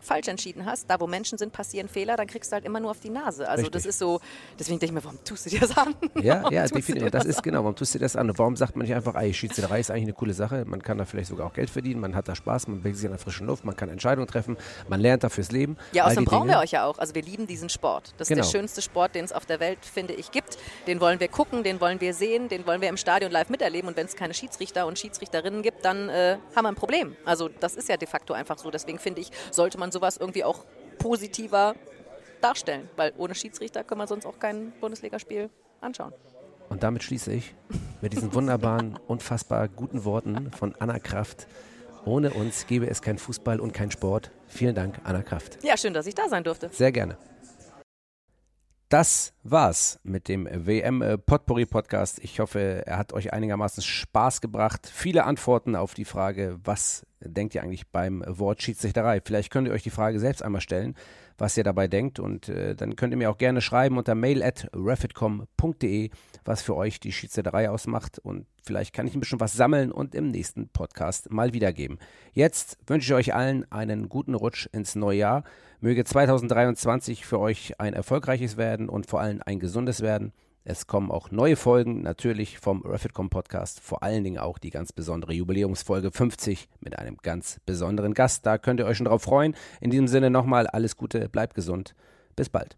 N: falsch entschieden hast, da wo Menschen sind, passieren Fehler, dann kriegst du halt immer nur auf die Nase. Also das
C: Richtig.
N: ist so, deswegen denke ich mir, warum tust du dir das an?
C: Ja, *laughs*
N: Warum
C: ja, definitiv. das
N: das
C: ist genau, warum tust du dir das an? Und warum sagt man nicht einfach, ey, Schiedsrichterei ist eigentlich eine coole Sache, man kann da vielleicht sogar auch Geld verdienen, man hat da Spaß, man bewegt sich an der frischen Luft, man kann Entscheidungen treffen, man lernt da fürs Leben.
N: Ja, außerdem brauchen
C: Dinge.
N: wir euch ja auch. Also wir lieben diesen Sport. Das ist
C: Genau.
N: der schönste Sport, den es auf der Welt, finde ich, gibt. Den wollen wir gucken, den wollen wir sehen, den wollen wir im Stadion live miterleben. Und wenn es keine Schiedsrichter und Schiedsrichterinnen gibt, dann äh, haben wir ein Problem. Also das ist ja de facto einfach so. Deswegen finde ich, sollte man sowas irgendwie auch positiver darstellen. Weil ohne Schiedsrichter können wir sonst auch kein Bundesligaspiel anschauen.
C: Und damit schließe ich mit diesen wunderbaren, unfassbar guten Worten von Anna Kraft. Ohne uns gäbe es kein Fußball und kein Sport. Vielen Dank, Anna Kraft.
N: Ja, schön, dass ich da sein durfte.
C: Sehr gerne. Das war's mit dem WM äh, Potpourri Podcast. Ich hoffe, er hat euch einigermaßen Spaß gebracht. Viele Antworten auf die Frage, was denkt ihr eigentlich beim Wort Schiedsrichterei? Vielleicht könnt ihr euch die Frage selbst einmal stellen, was ihr dabei denkt. Und äh, dann könnt ihr mir auch gerne schreiben unter mail at refitcom.de, was für euch die Schiedsrichterei ausmacht. Und vielleicht kann ich ein bisschen was sammeln und im nächsten Podcast mal wiedergeben. Jetzt wünsche ich euch allen einen guten Rutsch ins neue Jahr. Möge 2023 für euch ein erfolgreiches werden und vor allem ein gesundes werden. Es kommen auch neue Folgen, natürlich vom Refitcom Podcast, vor allen Dingen auch die ganz besondere Jubiläumsfolge 50 mit einem ganz besonderen Gast. Da könnt ihr euch schon drauf freuen. In diesem Sinne nochmal alles Gute, bleibt gesund. Bis bald.